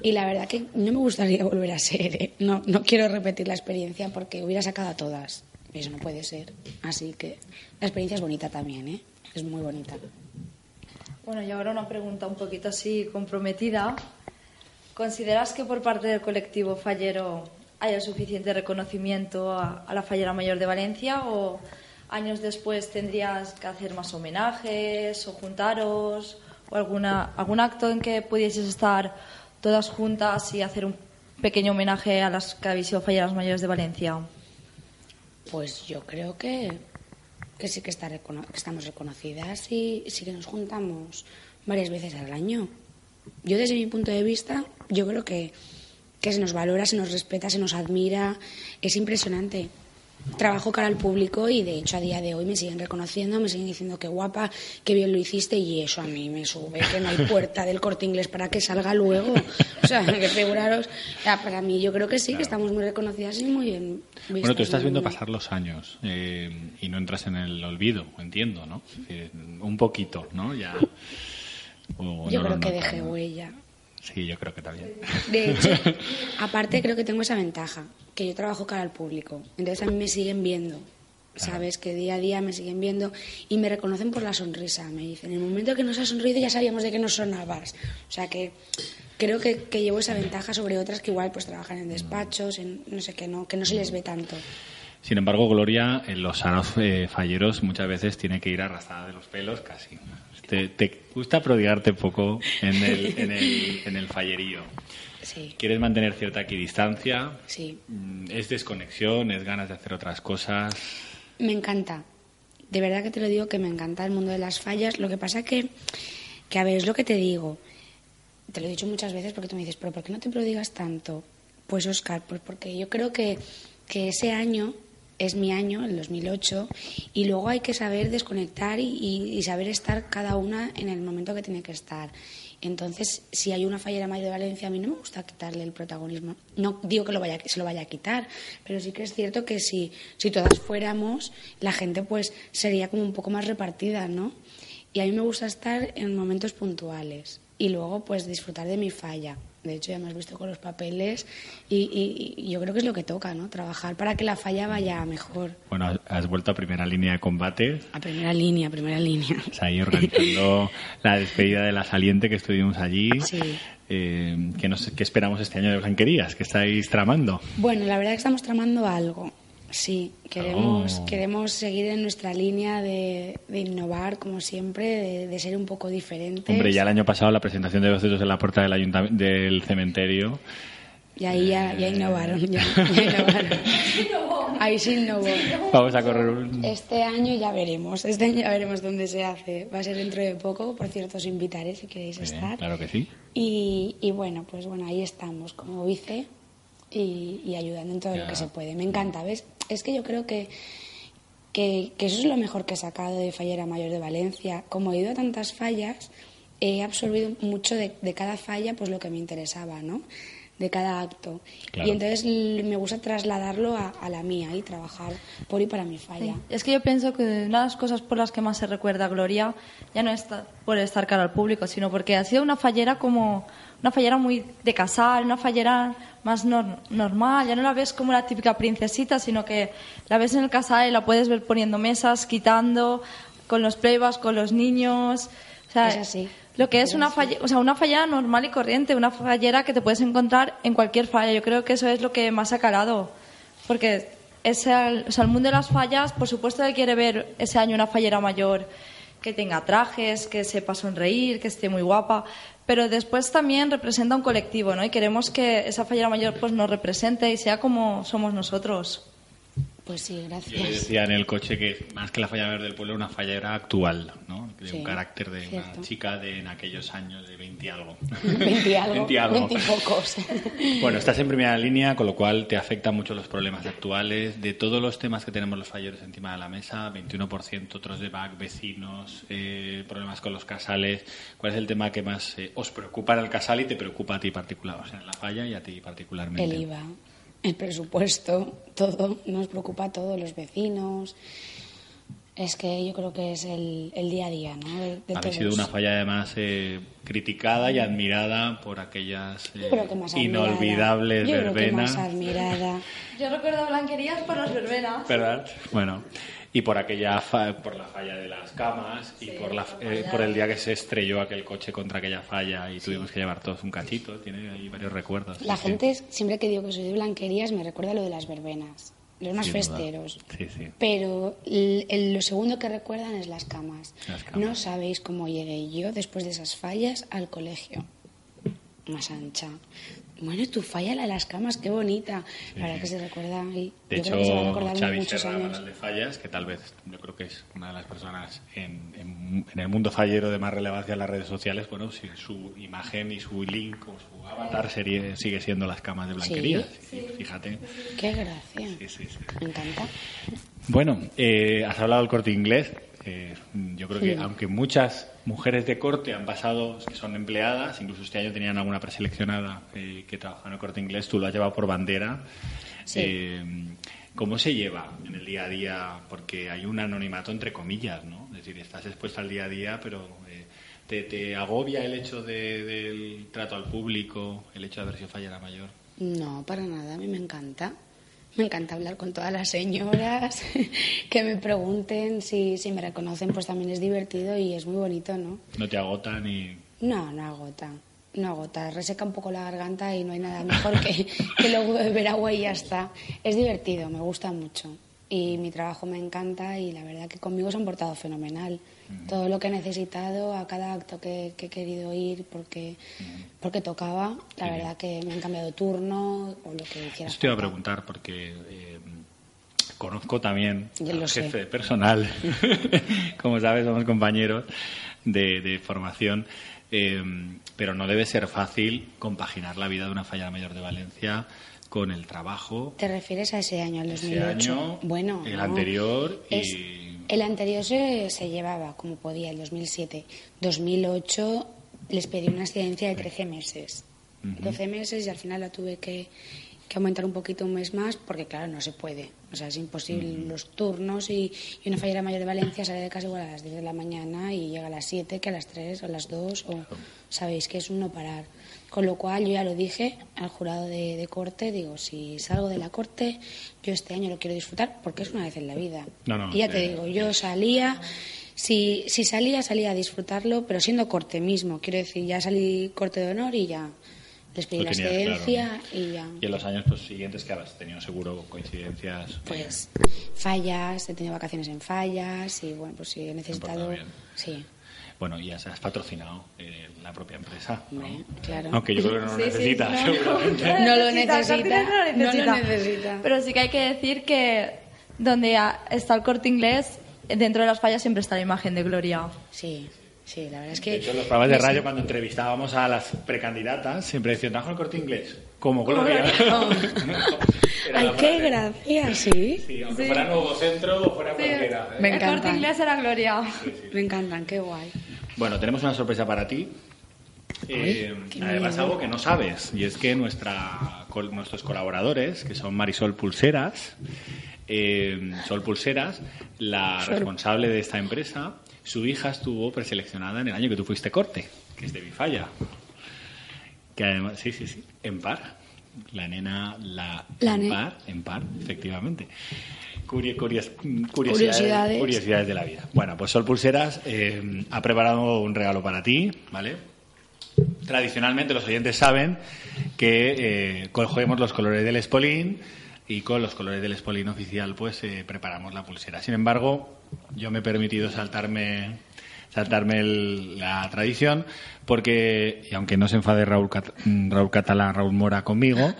Y la verdad que no me gustaría volver a ser. ¿eh? No, no quiero repetir la experiencia porque hubiera sacado a todas. Eso no puede ser. Así que la experiencia es bonita también, ¿eh? Es muy bonita. Bueno, y ahora una pregunta un poquito así comprometida. ¿Consideras que por parte del colectivo fallero haya suficiente reconocimiento a, la fallera mayor de Valencia o años después tendrías que hacer más homenajes o juntaros o alguna, algún acto en que pudieses estar todas juntas y hacer un pequeño homenaje a las que habéis sido falleras mayores de Valencia? Pues yo creo que, que sí que, está que estamos reconocidas y sí que nos juntamos varias veces al año. Yo desde mi punto de vista, yo creo que, que se nos valora, se nos respeta, se nos admira. Es impresionante. Trabajo cara al público y de hecho a día de hoy me siguen reconociendo, me siguen diciendo que guapa, que bien lo hiciste y eso a mí me sube, que no hay puerta del corte inglés para que salga luego. O sea, que figuraros, para mí yo creo que sí, que estamos muy reconocidas y muy bien. Bueno, tú estás viendo pasar los años eh, y no entras en el olvido, entiendo, ¿no? un poquito, ¿no? Ya. yo creo que dejé huella. Sí, yo creo que también. De hecho, aparte creo que tengo esa ventaja, que yo trabajo cara al público. Entonces a mí me siguen viendo, ¿sabes? Que día a día me siguen viendo y me reconocen por la sonrisa. Me dicen, en el momento que nos has sonrido ya sabíamos de que nos sonabas. O sea que creo que, que, llevo esa ventaja sobre otras que igual pues trabajan en despachos, en no sé qué, no, que no se les ve tanto. Sin embargo, Gloria, en los sanos eh, falleros muchas veces tiene que ir arrastrada de los pelos casi. Te, gusta prodigarte un poco en el, en el, en el fallerío. Sí. ¿Quieres mantener cierta equidistancia? Sí. Mm, ¿Es desconexión? ¿Es ganas de hacer otras cosas? Me encanta. De verdad que te lo digo que me encanta el mundo de las fallas. Lo que pasa que, que a ver, es lo que te digo. Te lo he dicho muchas veces porque tú me dices, pero ¿por qué no te prodigas tanto? Pues Oscar, pues porque yo creo que, que ese año es mi año, el 2008, y luego hay que saber desconectar y, saber estar cada una en el momento que tiene que estar. Entonces, si hay una fallera mayor de Valencia, a mí no me gusta quitarle el protagonismo. No digo que lo vaya, se lo vaya a quitar, pero sí que es cierto que si, si todas fuéramos, la gente pues sería como un poco más repartida, ¿no? Y a mí me gusta estar en momentos puntuales y luego pues disfrutar de mi falla. De hecho, ya me has visto con los papeles y, yo creo que es lo que toca, ¿no? Trabajar para que la falla vaya mejor. Bueno, has vuelto a primera línea de combate. A primera línea, primera línea. O sea, ahí organizando la despedida de la saliente que estuvimos allí. Sí. Eh, ¿qué, ¿Qué esperamos este año de Blanquerías? ¿Qué estáis tramando? Bueno, la verdad es que estamos tramando algo. Sí, queremos, oh. queremos seguir en nuestra línea de, innovar, como siempre, de, ser un poco diferentes. Hombre, ya el año pasado la presentación de bocetos en la puerta del, del cementerio. Y ahí ya, ya innovaron, ya, innovaron. ahí sí innovó. Vamos a correr un... Este año ya veremos, este año ya veremos dónde se hace. Va a ser dentro de poco, por cierto, os invitaré si queréis estar. Claro que sí. Y, y bueno, pues bueno, ahí estamos, como vice y, ayudando en todo lo que se puede. Me encanta, ¿ves? Es que yo creo que, que, eso es lo mejor que he sacado de Fallera Mayor de Valencia. Como he ido a tantas fallas, he absorbido mucho de, de cada falla pues lo que me interesaba, ¿no? de cada acto. Y entonces me gusta trasladarlo a, la mía y trabajar por y para mi falla. Es que yo pienso que una de las cosas por las que más se recuerda a Gloria ya no es por estar cara al público, sino porque ha sido una fallera como una fallera muy de casal, una fallera más normal. Ya no la ves como la típica princesita, sino que la ves en el casal y la puedes ver poniendo mesas, quitando, con los playbacks, con los niños. O sea, es así lo que es una falla, o sea, una fallera normal y corriente, una fallera que te puedes encontrar en cualquier falla. Yo creo que eso es lo que más ha calado, porque ese, o sea, el mundo de las fallas, por supuesto que quiere ver ese año una fallera mayor que tenga trajes, que sepa sonreír, que esté muy guapa, pero después también representa un colectivo, ¿no? Y queremos que esa fallera mayor pues nos represente y sea como somos nosotros. Pues sí, gracias. Yo decía en el coche que más que la falla verde del pueblo, una fallera actual, ¿no? De un carácter de una chica de en aquellos años de 20 algo. 20 algo. 20 algo. pocos. bueno, estás en primera línea, con lo cual te afectan mucho los problemas actuales. De todos los temas que tenemos los falleros encima de la mesa, 21%, otros de back, vecinos, eh, problemas con los casales. ¿Cuál es el tema que más eh, os preocupa en el casal y te preocupa a ti particular? O sea, en la falla y a ti particularmente. El IVA el presupuesto, todo, nos preocupa a todos los vecinos. Es que yo creo que es el, día a día, ¿no? De, sido una falla además eh, criticada y admirada por aquellas eh, inolvidables yo verbenas. Creo que más admirada. Yo recuerdo blanquerías por las verbenas. ¿Verdad? Bueno y por aquella por la falla de las camas y por la, eh, por el día que se estrelló aquel coche contra aquella falla y tuvimos que llevar todos un cachito tiene ahí varios recuerdos. La gente siempre que digo que soy de blanquerías me recuerda lo de las verbenas los más festeros. Pero lo segundo que recuerdan es las camas. las camas. No sabéis cómo llegué yo después de esas fallas al colegio. Más ancha Bueno, tu falla la de las camas, qué bonita. Sí, sí. que se recuerda y De yo hecho, creo que se va a recordar Xavi muchos Serra años. De Fallas, que tal vez yo creo que es una de las personas en, en- en el mundo fallero de más relevancia en las redes sociales, bueno, si su imagen y su link o su avatar sería, sigue siendo las camas de blanquería. Sí, Fíjate. Qué gracia. Sí, sí, sí. Me encanta. Bueno, eh, has hablado del corte inglés. Eh, yo creo que aunque muchas mujeres de corte han pasado, que son empleadas, incluso este año tenían alguna preseleccionada eh, que trabajaba en el corte inglés, tú lo has llevado por bandera. Sí. Eh, ¿Cómo se lleva en el día a día? Porque hay un anonimato entre comillas, ¿no? Es decir, estás expuesta al día a día, pero eh, ¿te, te agobia el hecho de- del trato al público, el hecho de haber sido fallera mayor? No, para nada, a mí me encanta. Me encanta hablar con todas las señoras, que me pregunten si, si me reconocen, pues también es divertido y es muy bonito, ¿no? ¿No te agota ni...? No, no agota, no agota. Reseca un poco la garganta y no hay nada mejor que, que luego beber agua y ya está. Es divertido, me gusta mucho. Y mi trabajo me encanta y la verdad que conmigo se han portado fenomenal. Todo lo que he necesitado, a cada acto que, que he querido ir porque, porque tocaba, la verdad que me han cambiado turno o lo que hiciera. Eso te iba a preguntar porque eh, conozco también Yo al lo sé. jefe de personal. Como sabes, somos compañeros de, de formación. eh, pero no debe ser fácil compaginar la vida de una falla mayor de Valencia con el trabajo. ¿Te refieres a ese año, el Ese 2008? año, bueno, el no. anterior y- Es- el anterior se, se llevaba como podía, el 2007. 2008 les pedí una excedencia de 13 meses. 12 meses y al final la tuve que, que aumentar un poquito, un mes más, porque claro, no se puede. O sea, es imposible los turnos y, y una fallera mayor de Valencia sale de casa igual a las 10 de la mañana y llega a las 7, que a las 3 o a las 2, o sabéis que es un no parar. Con lo cual yo ya lo dije al jurado de, de corte, digo, si salgo de la corte, yo este año lo quiero disfrutar porque es una vez en la vida. No, no, y ya te eh, digo, yo salía, si, si salía, salía a disfrutarlo, pero siendo corte mismo. Quiero decir, ya salí corte de honor y ya les pedí la tenías excedencia claro, y ya. Y en los años pues, siguientes que habrás tenido seguro coincidencias. eh, Pues fallas, he tenido vacaciones en fallas y bueno, pues si he necesitado. Sí, Bueno, y ya se has patrocinado eh, la propia empresa. ¿no? claro. Aunque yo creo que no lo Sí, sí, necesita, no, seguramente. No lo necesita. Pero sí que hay que decir que donde está el corte inglés, dentro de las fallas siempre está la imagen de Gloria. Sí, sí, la verdad es De que. hecho, en los programas de radio, cuando entrevistábamos a las precandidatas, siempre decían, trabajo el corte inglés. Como Gloria. Era Ay, qué frase. gracia, sí. Sí, aunque fuera Nuevo Centro o fuera cualquiera. ¿eh? Me el encanta. corte inglés era Gloria. Me encantan, qué guay. Bueno, tenemos una sorpresa para ti. Eh, además, algo que no sabes, y es que nuestra, col- nuestros colaboradores, que son Marisol Pulseras, eh, Sol Pulseras, la Sol. responsable de esta empresa, su hija estuvo preseleccionada en el año que tú fuiste corte, que es de Bifalla. Que además, sí, sí, sí, en par. La nena, la, La en ne- par, en par, efectivamente. Curie- curios- curiosidades, Curiosidades. curiosidades de la vida. Bueno, pues Sol Pulseras eh, ha preparado un regalo para ti, ¿vale? Tradicionalmente los oyentes saben que eh, cogemos los colores del Espolín y con los colores del Espolín oficial pues eh, preparamos la pulsera. Sin embargo, yo me he permitido saltarme saltarme el- la tradición porque y aunque no se enfade Raúl, Cat- mm, Raúl Catalán, Raúl Mora conmigo,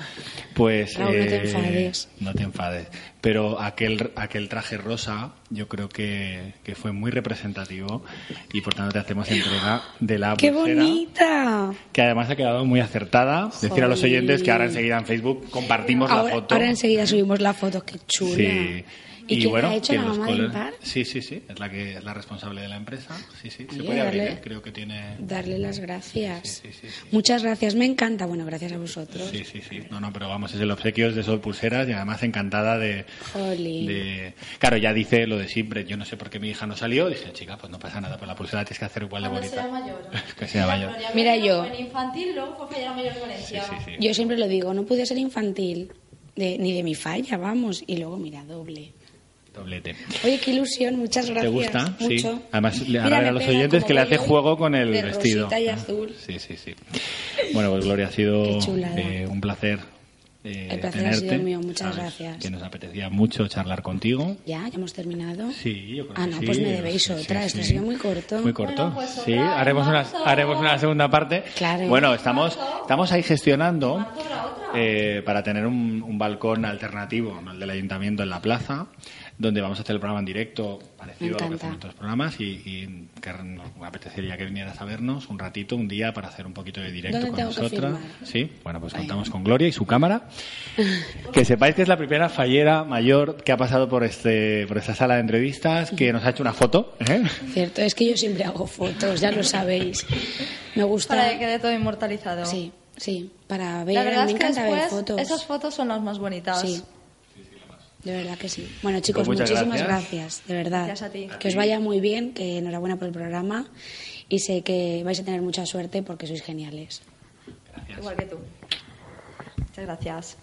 pues Raúl, no te enfades. no te enfades. Pero aquel, aquel traje rosa yo creo que, que fue muy representativo y por tanto te hacemos entrega de la ¡Qué bonita! que además ha quedado muy acertada. Decir a los oyentes que ahora enseguida en Facebook compartimos la foto. ahora enseguida subimos la foto, qué chula. Sí. ¿Y, quién bueno, la ha hecho la los mamá de Impar? Sí, sí, sí, es la que es la responsable de la empresa. Sí, sí, se puede abrir, darle- ¿eh? creo que tiene Darle las gracias. Sí, sí, sí, sí. Muchas gracias, me encanta. Bueno, gracias a vosotros. Sí, sí, sí. No, no, pero vamos, es el obsequio es de Sol Pulseras y además encantada de, Jolín. de... Claro, ya dice lo de siempre. Yo no sé por qué mi hija no salió. Dije, chica, pues no pasa nada, pues la pulsera tienes que hacer igual de Cuando bonita. sea mayor. que sea mayor. Mira yo. Infantil, luego fue mayor de Sí, Valencia. sí, sí. Yo siempre lo digo, no pude ser infantil, de- ni de mi falla, vamos. Y luego, mira, doble. Doblete. Oye, qué ilusión, muchas gracias. ¿Te gusta? Sí. Mucho. Además, le hará me a los oyentes que le hace juego con el de vestido. y azul. Sí, sí, sí. Bueno, pues Gloria, ha sido eh, un placer eh, El placer ha tenerte. sido mío, muchas Sabes gracias. Que nos apetecía mucho charlar contigo. ¿Ya? ¿Ya hemos terminado? Sí, yo creo Ah, que no, sí. pues me debéis Sí, otra. sí, Esto ha sí. sido muy corto. Muy corto. Bueno, pues sí, haremos una, haremos una segunda parte. Claro. Bueno, estamos, estamos ahí gestionando eh, para tener un, un balcón alternativo al del ayuntamiento en la plaza, donde vamos a hacer el programa en directo parecido a lo que hacemos en otros programas y, y que nos apetecería que vinieras a vernos un ratito, un día, para hacer un poquito de directo ¿Dónde con nosotras. Sí, bueno, pues contamos con Gloria y su cámara. Que sepáis que es la primera fallera mayor que ha pasado por este por esta sala de entrevistas, que nos ha hecho una foto. ¿eh? Cierto, es que yo siempre hago fotos, ya lo sabéis. Me gusta. Para que quede todo inmortalizado. Sí, sí, para ver. La verdad me es que encanta ver después fotos. esas fotos son las más bonitas. Sí. De verdad que sí. Bueno, chicos, Pues muchas muchísimas gracias. gracias. de verdad. Gracias a ti. Que os vaya muy bien, que enhorabuena por el programa y sé que vais a tener mucha suerte porque sois geniales. Igual que tú. Muchas gracias.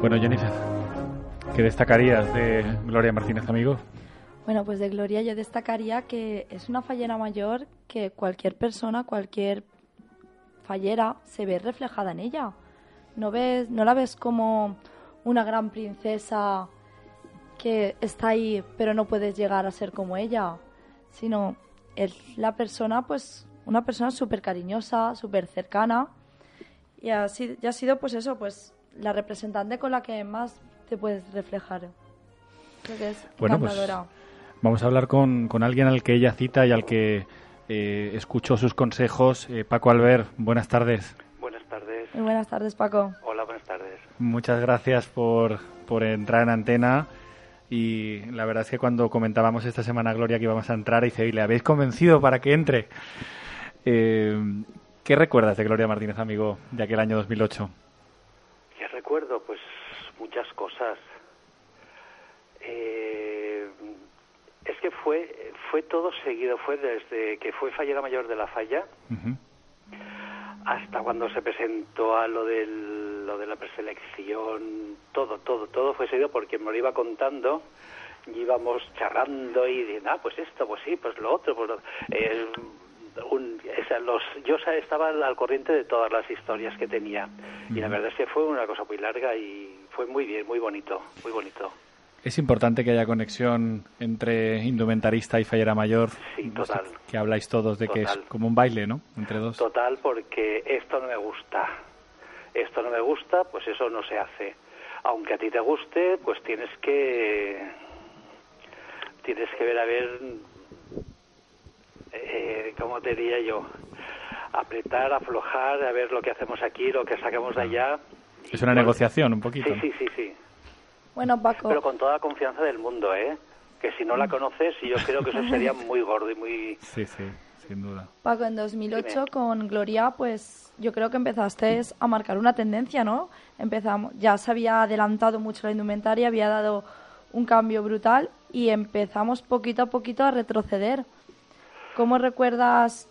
Bueno, Jennifer, ¿qué destacarías de Gloria Martínez, amigo? Bueno, pues de Gloria yo destacaría que es una fallera mayor que cualquier persona, cualquier fallera se ve reflejada en ella. No ves, no la ves como una gran princesa que está ahí pero no puedes llegar a ser como ella, sino es la persona, pues una persona súper cariñosa, súper cercana y ha, sido, y ha sido pues eso, pues la representante con la que más te puedes reflejar. Creo que es Bueno, pues. Vamos a hablar con, con alguien al que ella cita y al que eh, escuchó sus consejos. Eh, Paco Albert, buenas tardes. Buenas tardes. Muy buenas tardes, Paco. Hola, buenas tardes. Muchas gracias por, por entrar en antena. Y la verdad es que cuando comentábamos esta semana, Gloria, que íbamos a entrar, dice, "Y le habéis convencido para que entre. Eh, ¿Qué recuerdas de Gloria Martínez, amigo, de aquel año 2008? ¿Qué recuerdo? Pues muchas cosas. Eh, es que fue fue todo seguido, fue desde que fue fallera mayor de la falla hasta cuando se presentó a lo del lo de la preselección, todo, todo, todo fue seguido porque me lo iba contando y íbamos charlando y diciendo, ah, pues esto, pues sí, pues lo otro, pues lo- eh, un- esa, los, yo estaba al corriente de todas las historias que tenía. Y la verdad es que fue una cosa muy larga y fue muy bien, muy bonito, muy bonito. Es importante que haya conexión entre indumentarista y fallera mayor. Sí, sé, total. Que habláis todos de que es como un baile, ¿no? Entre dos. Total, porque esto no me gusta. Esto no me gusta, pues eso no se hace. Aunque a ti te guste, pues tienes que tienes que ver a ver eh, cómo te diría yo apretar, aflojar, a ver lo que hacemos aquí, lo que sacamos de allá. Es una Bueno, negociación un poquito. Sí, sí, sí, sí. Bueno, Paco, Pero con toda la confianza del mundo, ¿eh? Que si no la conoces, yo creo que eso sería muy gordo y muy... Sí, sí, sin duda. Paco, en 2008 Dime. con Gloria, pues yo creo que empezaste a marcar una tendencia, ¿no? Empezamos, ya se había adelantado mucho la indumentaria, había dado un cambio brutal y empezamos poquito a poquito a retroceder. ¿Cómo recuerdas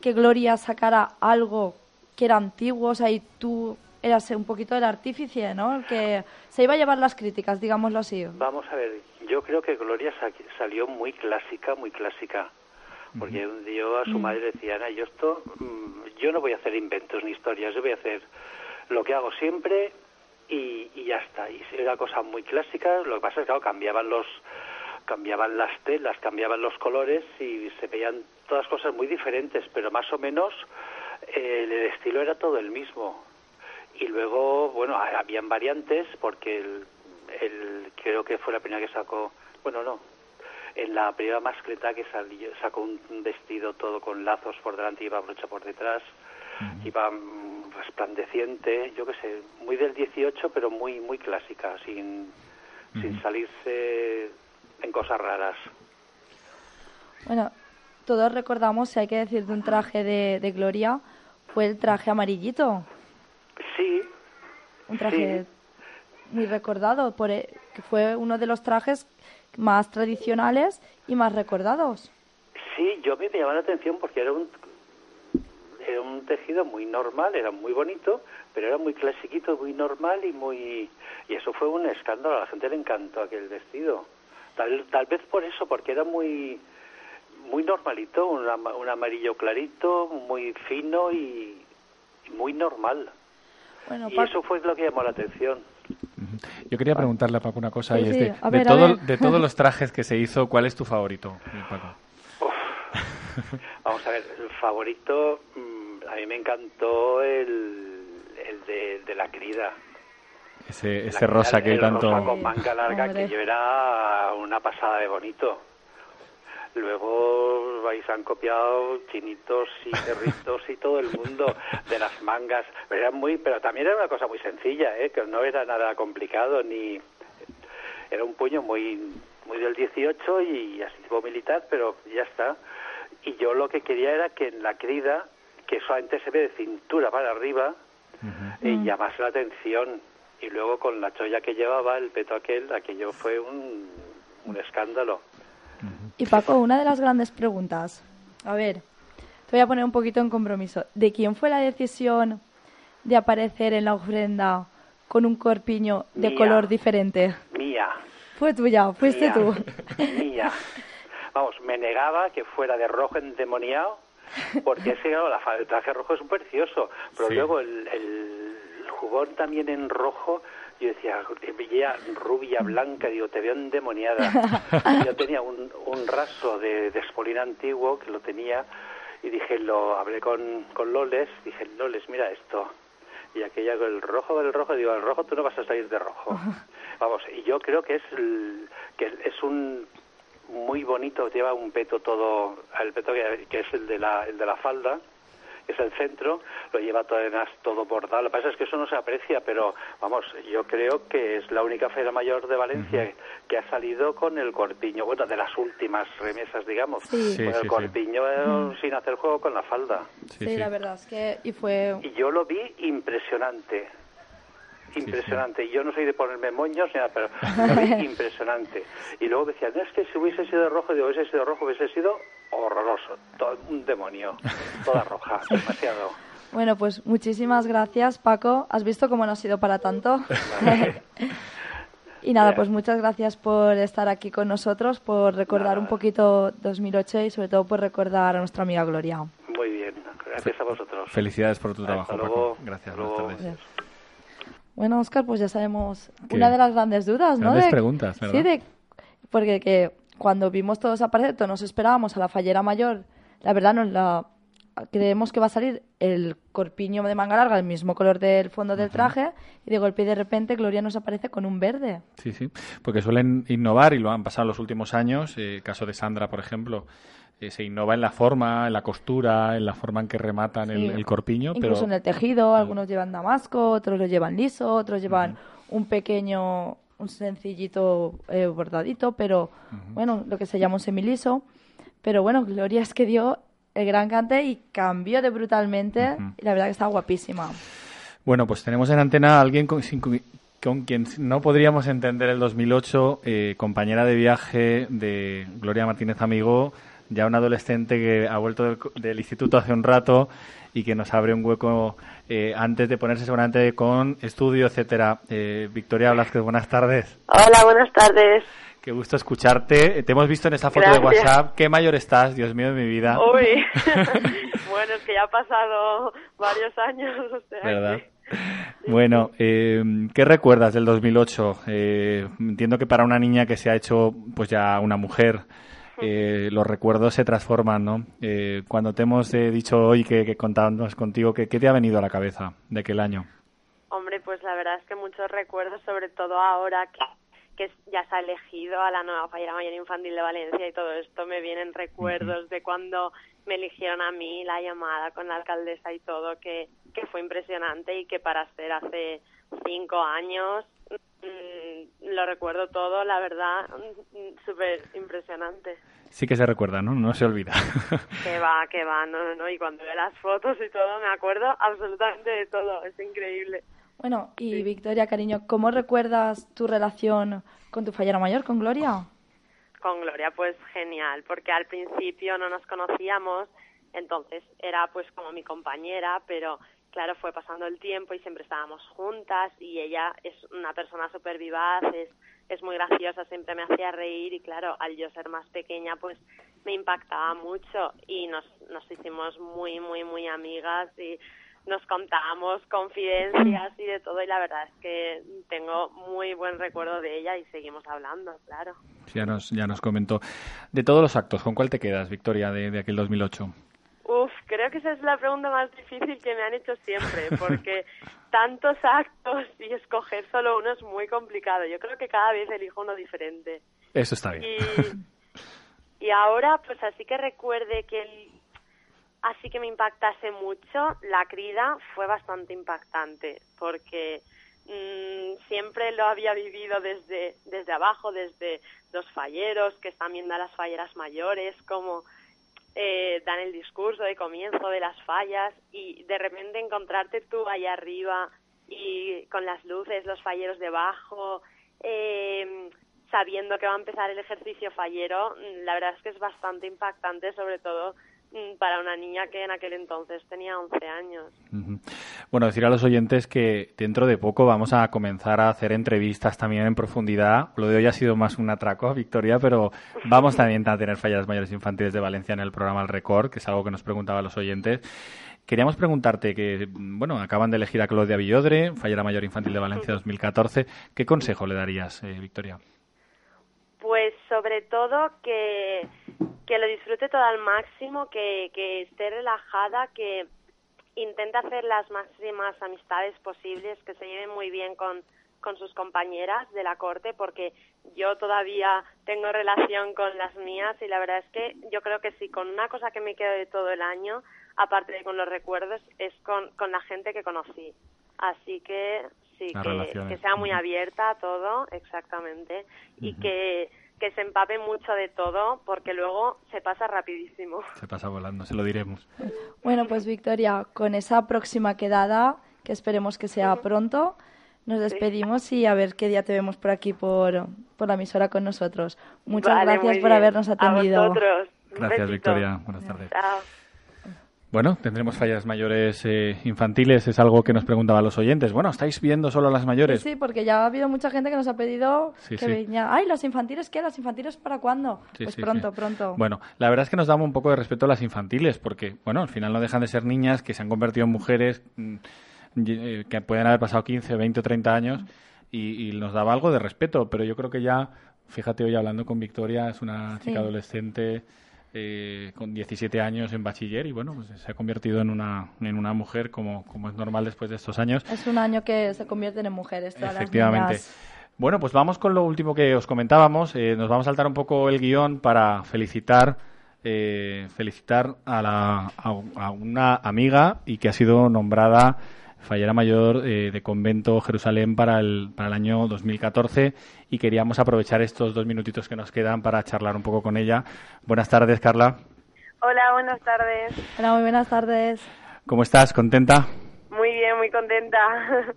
que Gloria sacara algo que era antiguo? O sea, y tú eras un poquito el artífice, ¿no? El que se iba a llevar las críticas, digámoslo así. Vamos a ver, yo creo que Gloria sa- salió muy clásica, muy clásica. Porque yo a su madre decía, Ana, yo esto, mm, yo no voy a hacer inventos ni historias, yo voy a hacer lo que hago siempre y, y ya está. Y era cosa muy clásica, lo que pasa es que claro, cambiaban los cambiaban las telas, cambiaban los colores y se veían todas cosas muy diferentes, pero más o menos eh, el estilo era todo el mismo. Y luego, bueno, ha- habían variantes porque el, el- creo que fue la primera que sacó, bueno, no, en la primera mascleta que salió, sacó un vestido todo con lazos por delante y iba brocha por detrás, iba mm, resplandeciente, yo qué sé, muy del 18 pero muy muy clásica, sin, sin salirse en cosas raras. Bueno, todos recordamos, si hay que decir de un traje de, de Gloria, fue el traje amarillito. Sí, Un traje muy recordado, por, e- que fue uno de los trajes más tradicionales y más recordados. Sí, yo me llamaba la atención porque era un era un tejido muy normal, era muy bonito, pero era muy clasiquito, muy normal y muy y eso fue un escándalo, a la gente le encantó aquel vestido. Tal, tal vez por eso, porque era muy muy normalito, un, un amarillo clarito, muy fino y, y muy normal. Bueno, Y eso fue lo que llamó la atención. Yo quería preguntarle a Paco una cosa Sí, y es sí, de, de ver, a todo- de todos los trajes que se hizo, ¿cuál es tu favorito, Paco? Vamos a ver, el favorito, mm, a mí me encantó el, el de, de la crida. Ese, La ese crida, rosa que el tanto... rosa con manga larga, Hombre. que yo era una pasada de bonito. Luego ahí se han copiado chinitos y perritos y todo el mundo de las mangas. Pero, era muy, pero también era una cosa muy sencilla, ¿eh? que no era nada complicado ni... Era un puño muy, muy del 18 y así tipo militar, pero ya está. Y yo lo que quería era que en la crida, que solamente se ve de cintura para arriba, eh, llamase la atención. Y luego con la cholla que llevaba, el peto aquel, aquello fue un, un escándalo. Y Paco, una de las grandes preguntas. A ver, te voy a poner un poquito en compromiso. ¿De quién fue la decisión de aparecer en la ofrenda con un corpiño de Mía. color diferente? Mía. Fue tuya, fuiste mía, tú. Mía. Vamos, me negaba que fuera de rojo endemoniado, porque ese, claro, la fa- el traje rojo es un precioso, pero Sí. luego el, el jubón también en rojo, yo decía, te veía rubia, blanca, digo, te veo endemoniada. yo tenía un, un raso de, de espolín antiguo que lo tenía, y dije, lo hablé con, con Loles, dije, Loles, mira esto. Y aquella con el rojo del rojo, digo, el rojo tú no vas a salir de rojo. Vamos, y yo creo que es el- que es un muy bonito, lleva un peto todo, el peto que, que es el de la el de la falda, que es el centro, lo lleva todo además todo bordado. Lo que pasa es que eso no se aprecia, pero vamos, yo creo que es la única feria mayor de Valencia que ha salido con el corpiño, bueno, de las últimas remesas, digamos, Sí. Sí, con sí, el sí. corpiño eh, sin hacer juego con la falda. Sí, Sí, sí. la verdad es que... Y fue... Y yo lo vi impresionante. Impresionante. Y Yo no soy de ponerme moños, ni nada, pero lo vi impresionante. Y luego decían, "No, es que si hubiese sido rojo, digo, hubiese sido rojo, hubiese sido horroroso. Todo, un demonio. Toda roja. Demasiado. Bueno, pues muchísimas gracias, Paco. ¿Has visto cómo no ha sido para tanto? y nada, pues muchas gracias por estar aquí con nosotros, por recordar un poquito 2008 y sobre todo por recordar a nuestra amiga Gloria. Muy bien. Gracias a vosotros. Felicidades por tu Hasta trabajo, luego. Paco. Gracias, buenas tardes. Bueno, Oscar, pues ya sabemos ¿Qué? una de las grandes dudas, ¿no? Grandes De- preguntas, ¿verdad? Sí, de, porque que cuando vimos todos aparecer, todos nos esperábamos a la fallera mayor, la verdad nos la creemos que va a salir el corpiño de manga larga, el mismo color del fondo del traje, y de golpe y de repente Gloria nos aparece con un verde. Sí, sí, porque suelen innovar y lo han pasado en los últimos años. eh, El caso de Sandra, por ejemplo, eh, se innova en la forma, en la costura, en la forma en que rematan el, Sí. el corpiño, Incluso pero en el tejido, algunos llevan damasco, otros lo llevan liso, otros llevan un pequeño, un sencillito eh, bordadito, pero bueno, lo que se llama un semiliso. Pero bueno, Gloria es que dio el gran cante y cambió de brutalmente. Y la verdad que está guapísima. Bueno, pues tenemos en antena a alguien con, sin con quien no podríamos entender el 2008, eh, compañera de viaje de Gloria Martínez Amigo, ya una adolescente que ha vuelto del, del instituto hace un rato y que nos abre un hueco eh, antes de ponerse seguramente con estudio, etcétera. Eh, Victoria Blázquez, buenas tardes. Hola, buenas tardes. Qué gusto escucharte. Te hemos visto en esa foto de. WhatsApp. Qué mayor estás, Dios mío de mi vida. Uy, bueno, es que ya ha pasado varios años. O sea que- ¿Verdad? Bueno, eh, ¿qué recuerdas del 2008? Eh, entiendo que para una niña que se ha hecho pues ya una mujer, eh, los recuerdos se transforman, ¿no? Eh, cuando te hemos eh, dicho hoy que, que contábamos contigo, ¿qué, ¿qué te ha venido a la cabeza de aquel año? Hombre, pues la verdad es que muchos recuerdos, sobre todo ahora que, que ya se ha elegido a la nueva fallera mayor infantil de Valencia y todo esto, me vienen recuerdos de cuando me eligieron a mí, la llamada con la alcaldesa y todo, que, que fue impresionante y que para ser hace cinco años lo recuerdo todo, la verdad, mm, súper impresionante. Sí que se recuerda, ¿no? No se olvida. Que va, que va, no, no, no. Y cuando veo las fotos y todo, me acuerdo absolutamente de todo. Es increíble. Bueno, y Victoria, cariño, ¿cómo recuerdas tu relación con tu fallera mayor, con Gloria? Con Gloria, pues genial, porque al principio no nos conocíamos, entonces era pues como mi compañera, pero claro, fue pasando el tiempo y siempre estábamos juntas y ella es una persona súper vivaz, es es muy graciosa, siempre me hacía reír y claro, al yo ser más pequeña pues me impactaba mucho y nos, nos hicimos muy, muy, muy amigas y nos contábamos confidencias y de todo y la verdad es que tengo muy buen recuerdo de ella y seguimos hablando, claro. Ya nos, ya nos comentó. De todos los actos, ¿con cuál te quedas, Victoria, de, de aquel 2008? Uf, creo que esa es la pregunta más difícil que me han hecho siempre, porque tantos actos y escoger solo uno es muy complicado. Yo creo que cada vez elijo uno diferente. Eso está bien. Y, y ahora, pues así que recuerde que el, así que me impactase mucho, la crida fue bastante impactante, porque mmm, siempre lo había vivido desde, desde abajo, desde los falleros, que están viendo a las falleras mayores, como eh, dan el discurso de comienzo de las fallas y de repente encontrarte tú allá arriba y con las luces, los falleros debajo, eh, sabiendo que va a empezar el ejercicio fallero, la verdad es que es bastante impactante, sobre todo Mm, para una niña que en aquel entonces tenía 11 años. Bueno, decir a los oyentes que dentro de poco vamos a comenzar a hacer entrevistas también en profundidad. Lo de hoy ha sido más un atraco, Victoria, pero vamos también a tener fallas mayores infantiles de Valencia en el programa El Record, que es algo que nos preguntaban los oyentes. Queríamos preguntarte que, bueno, acaban de elegir a Claudia Villodre, fallera mayor infantil de Valencia 2014. ¿Qué consejo le darías, eh, Victoria? Pues sobre todo que, que lo disfrute todo al máximo, que, que esté relajada, que intente hacer las máximas amistades posibles, que se lleven muy bien con, con sus compañeras de la corte, porque yo todavía tengo relación con las mías y la verdad es que yo creo que sí, con una cosa que me quedo de todo el año, aparte de con los recuerdos, es con, con la gente que conocí. Así que sí, que, que, sea muy abierta a todo, exactamente, y que, que se empape mucho de todo, porque luego se pasa rapidísimo. Se pasa volando, se lo diremos. Bueno, pues Victoria, con esa próxima quedada, que esperemos que sea pronto, nos despedimos y a ver qué día te vemos por aquí, por, por la emisora con nosotros. Muchas gracias por habernos atendido. A vosotros. Gracias, Victoria. Buenas tardes. Chao. Bueno, tendremos fallas mayores eh, infantiles, es algo que nos preguntaban los oyentes. Bueno, ¿estáis viendo solo las mayores? Sí, sí, porque ya ha habido mucha gente que nos ha pedido que sí. ay, ¿las infantiles qué? ¿Las infantiles para cuándo? pues pronto, pronto. Bueno, la verdad es que nos damos un poco de respeto a las infantiles, porque, bueno, al final no dejan de ser niñas que se han convertido en mujeres mm, eh, que pueden haber pasado 15, 20 o 30 años y, y, nos daba algo de respeto, pero yo creo que ya, fíjate, hoy hablando con Victoria, es una chica adolescente eh, con 17 años en bachiller y bueno, pues se ha convertido en una, en una mujer como, como es normal después de estos años. Es un año que se convierten en mujeres. Todas Efectivamente. Las bueno, pues vamos con lo último que os comentábamos. Eh, nos vamos a saltar un poco el guion para felicitar eh, felicitar a, la, a, a, una amiga y que ha sido nombrada fallera mayor eh, de convento Jerusalén para el, para el año 2014 y queríamos aprovechar estos dos minutitos que nos quedan para charlar un poco con ella. Buenas tardes, Carla. Hola, buenas tardes. Hola, muy buenas tardes. ¿Cómo estás? ¿Contenta? Muy bien, muy contenta.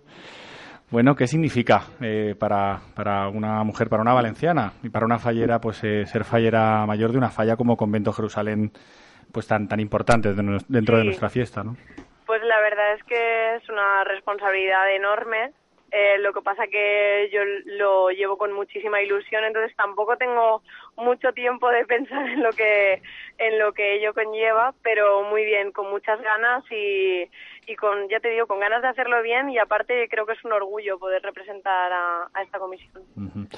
Bueno, ¿qué significa eh, para, para una mujer, para una valenciana y para una fallera, pues eh, ser fallera mayor de una falla como Convento Jerusalén, pues tan tan importante dentro sí. de nuestra fiesta, ¿no? Pues la verdad es que es una responsabilidad enorme. Eh, lo que pasa que yo lo llevo con muchísima ilusión, entonces tampoco tengo mucho tiempo de pensar en lo que en lo que ello conlleva, pero muy bien, con muchas ganas y, y con, ya te digo, con ganas de hacerlo bien y aparte creo que es un orgullo poder representar a, a esta comisión. Uh -huh.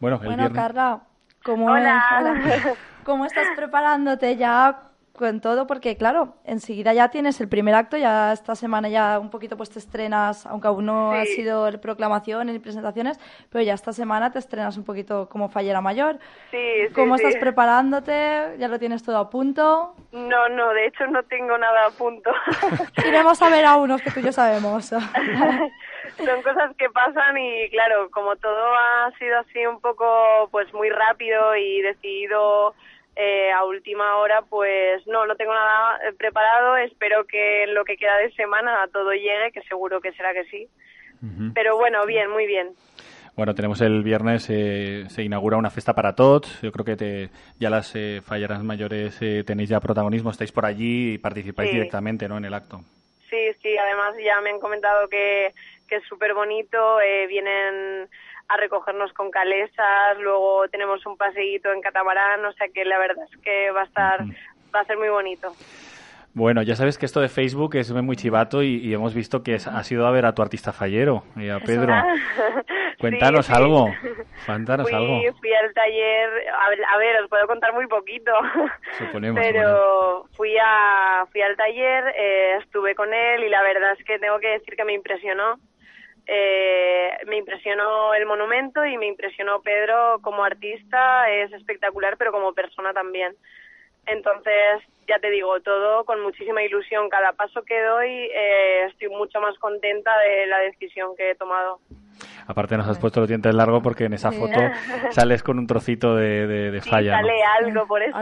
Bueno, el bueno viernes... Carla, ¿cómo, Hola. hola. ¿cómo estás preparándote ya con todo porque claro, enseguida ya tienes el primer acto, ya esta semana ya un poquito pues te estrenas, aunque aún no Sí. ha sido el proclamación ni presentaciones, pero ya esta semana te estrenas un poquito como fallera mayor. Sí, sí, ¿Cómo sí. estás preparándote? ¿Ya lo tienes todo a punto? No, no, de hecho no tengo nada a punto. Iremos a ver a unos que tú y yo sabemos. Son cosas que pasan y claro, como todo ha sido así un poco pues muy rápido y decidido eh, a última hora, pues no, no tengo nada eh, preparado. Espero que en lo que queda de semana todo llegue, que seguro que será que sí. Uh -huh. Pero bueno, bien, muy bien. Bueno, tenemos el viernes, eh, se inaugura una fiesta para todos. Yo creo que te, ya las eh, falleras mayores eh, tenéis ya protagonismo, estáis por allí y participáis Sí. directamente ¿no? en el acto. Sí, sí, además ya me han comentado que, que es súper bonito, eh, vienen a recogernos con calesas, luego tenemos un paseíto en catamarán, o sea que la verdad es que va a estar, va a ser muy bonito. Bueno, ya sabes que esto de Facebook es muy chivato y, hemos visto que has ido a ver a tu artista fallero, y a Pedro. Cuéntanos algo. Cuéntanos fui, algo. Fui al taller, a, ver, os puedo contar muy poquito. Suponemos. Pero fui a fui al taller, eh, estuve con él y la verdad es que tengo que decir que me impresionó. Eh, me impresionó el monumento y me impresionó Pedro como artista, es espectacular, pero como persona también. Entonces, ya te digo, todo con muchísima ilusión. Cada paso que doy eh, estoy mucho más contenta de la decisión que he tomado. Aparte nos has puesto los dientes largos porque en esa foto sales con un trocito de, de, falla. Sí, sale algo, por eso.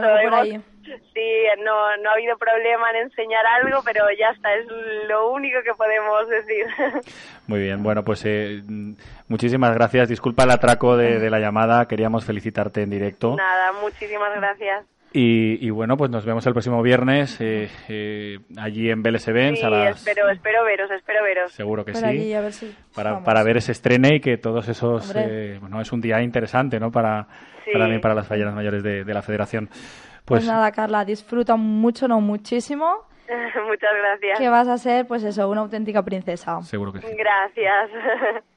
Sí, no, no ha habido problema en enseñar algo, pero ya está, es lo único que podemos decir. Muy bien, bueno, pues eh, muchísimas gracias. Disculpa el atraco de, de la llamada, queríamos felicitarte en directo. Nada, muchísimas gracias. Y, bueno, pues nos vemos el próximo viernes eh, eh, allí en Vélez Events. Sí, espero, espero veros, espero veros. Seguro que sí. para, para ver ese estrene y que todos esos... Eh, bueno, es un día interesante, ¿no? Para, para para las falleras mayores de, la federación. Pues, pues, nada, Carla, disfruta mucho, no muchísimo. Muchas gracias. Que vas a ser, pues eso, una auténtica princesa. Seguro que sí. Gracias.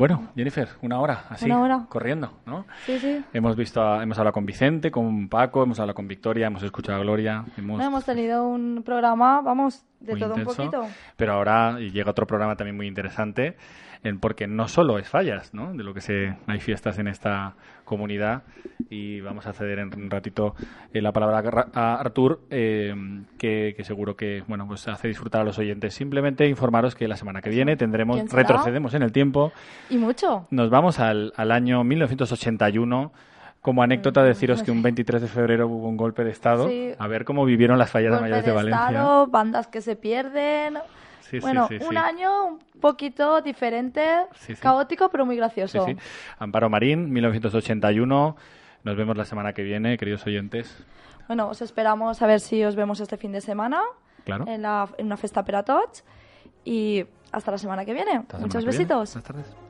Bueno, Jennifer, una hora, así, corriendo, ¿no? Sí, sí. Hemos visto, hemos hablado con Vicente, con Paco, hemos hablado con Victoria, hemos escuchado a Gloria. Hemos, hemos tenido un programa, vamos, de todo un poquito. Pero ahora llega otro programa también muy interesante porque no solo es fallas, ¿no? De lo que se hay fiestas en esta comunidad y vamos a ceder en un ratito eh, la palabra a Artur, eh, que, seguro que bueno pues hace disfrutar a los oyentes. Simplemente informaros que la semana que viene tendremos retrocedemos en el tiempo y mucho. Nos vamos al, al año 1981 como anécdota deciros que un 23 de febrero hubo un golpe de Estado. A ver cómo vivieron las fallas mayores de, Valencia. Estado, bandas que se pierden bueno, un año un poquito diferente, caótico, pero muy gracioso. Amparo Marín, 1981. Nos vemos la semana que viene, queridos oyentes. Bueno, os esperamos a ver si os vemos este fin de semana. Claro. En, la, en una fiesta para tots. Y hasta la semana que viene. Muchos besitos. Buenas tardes.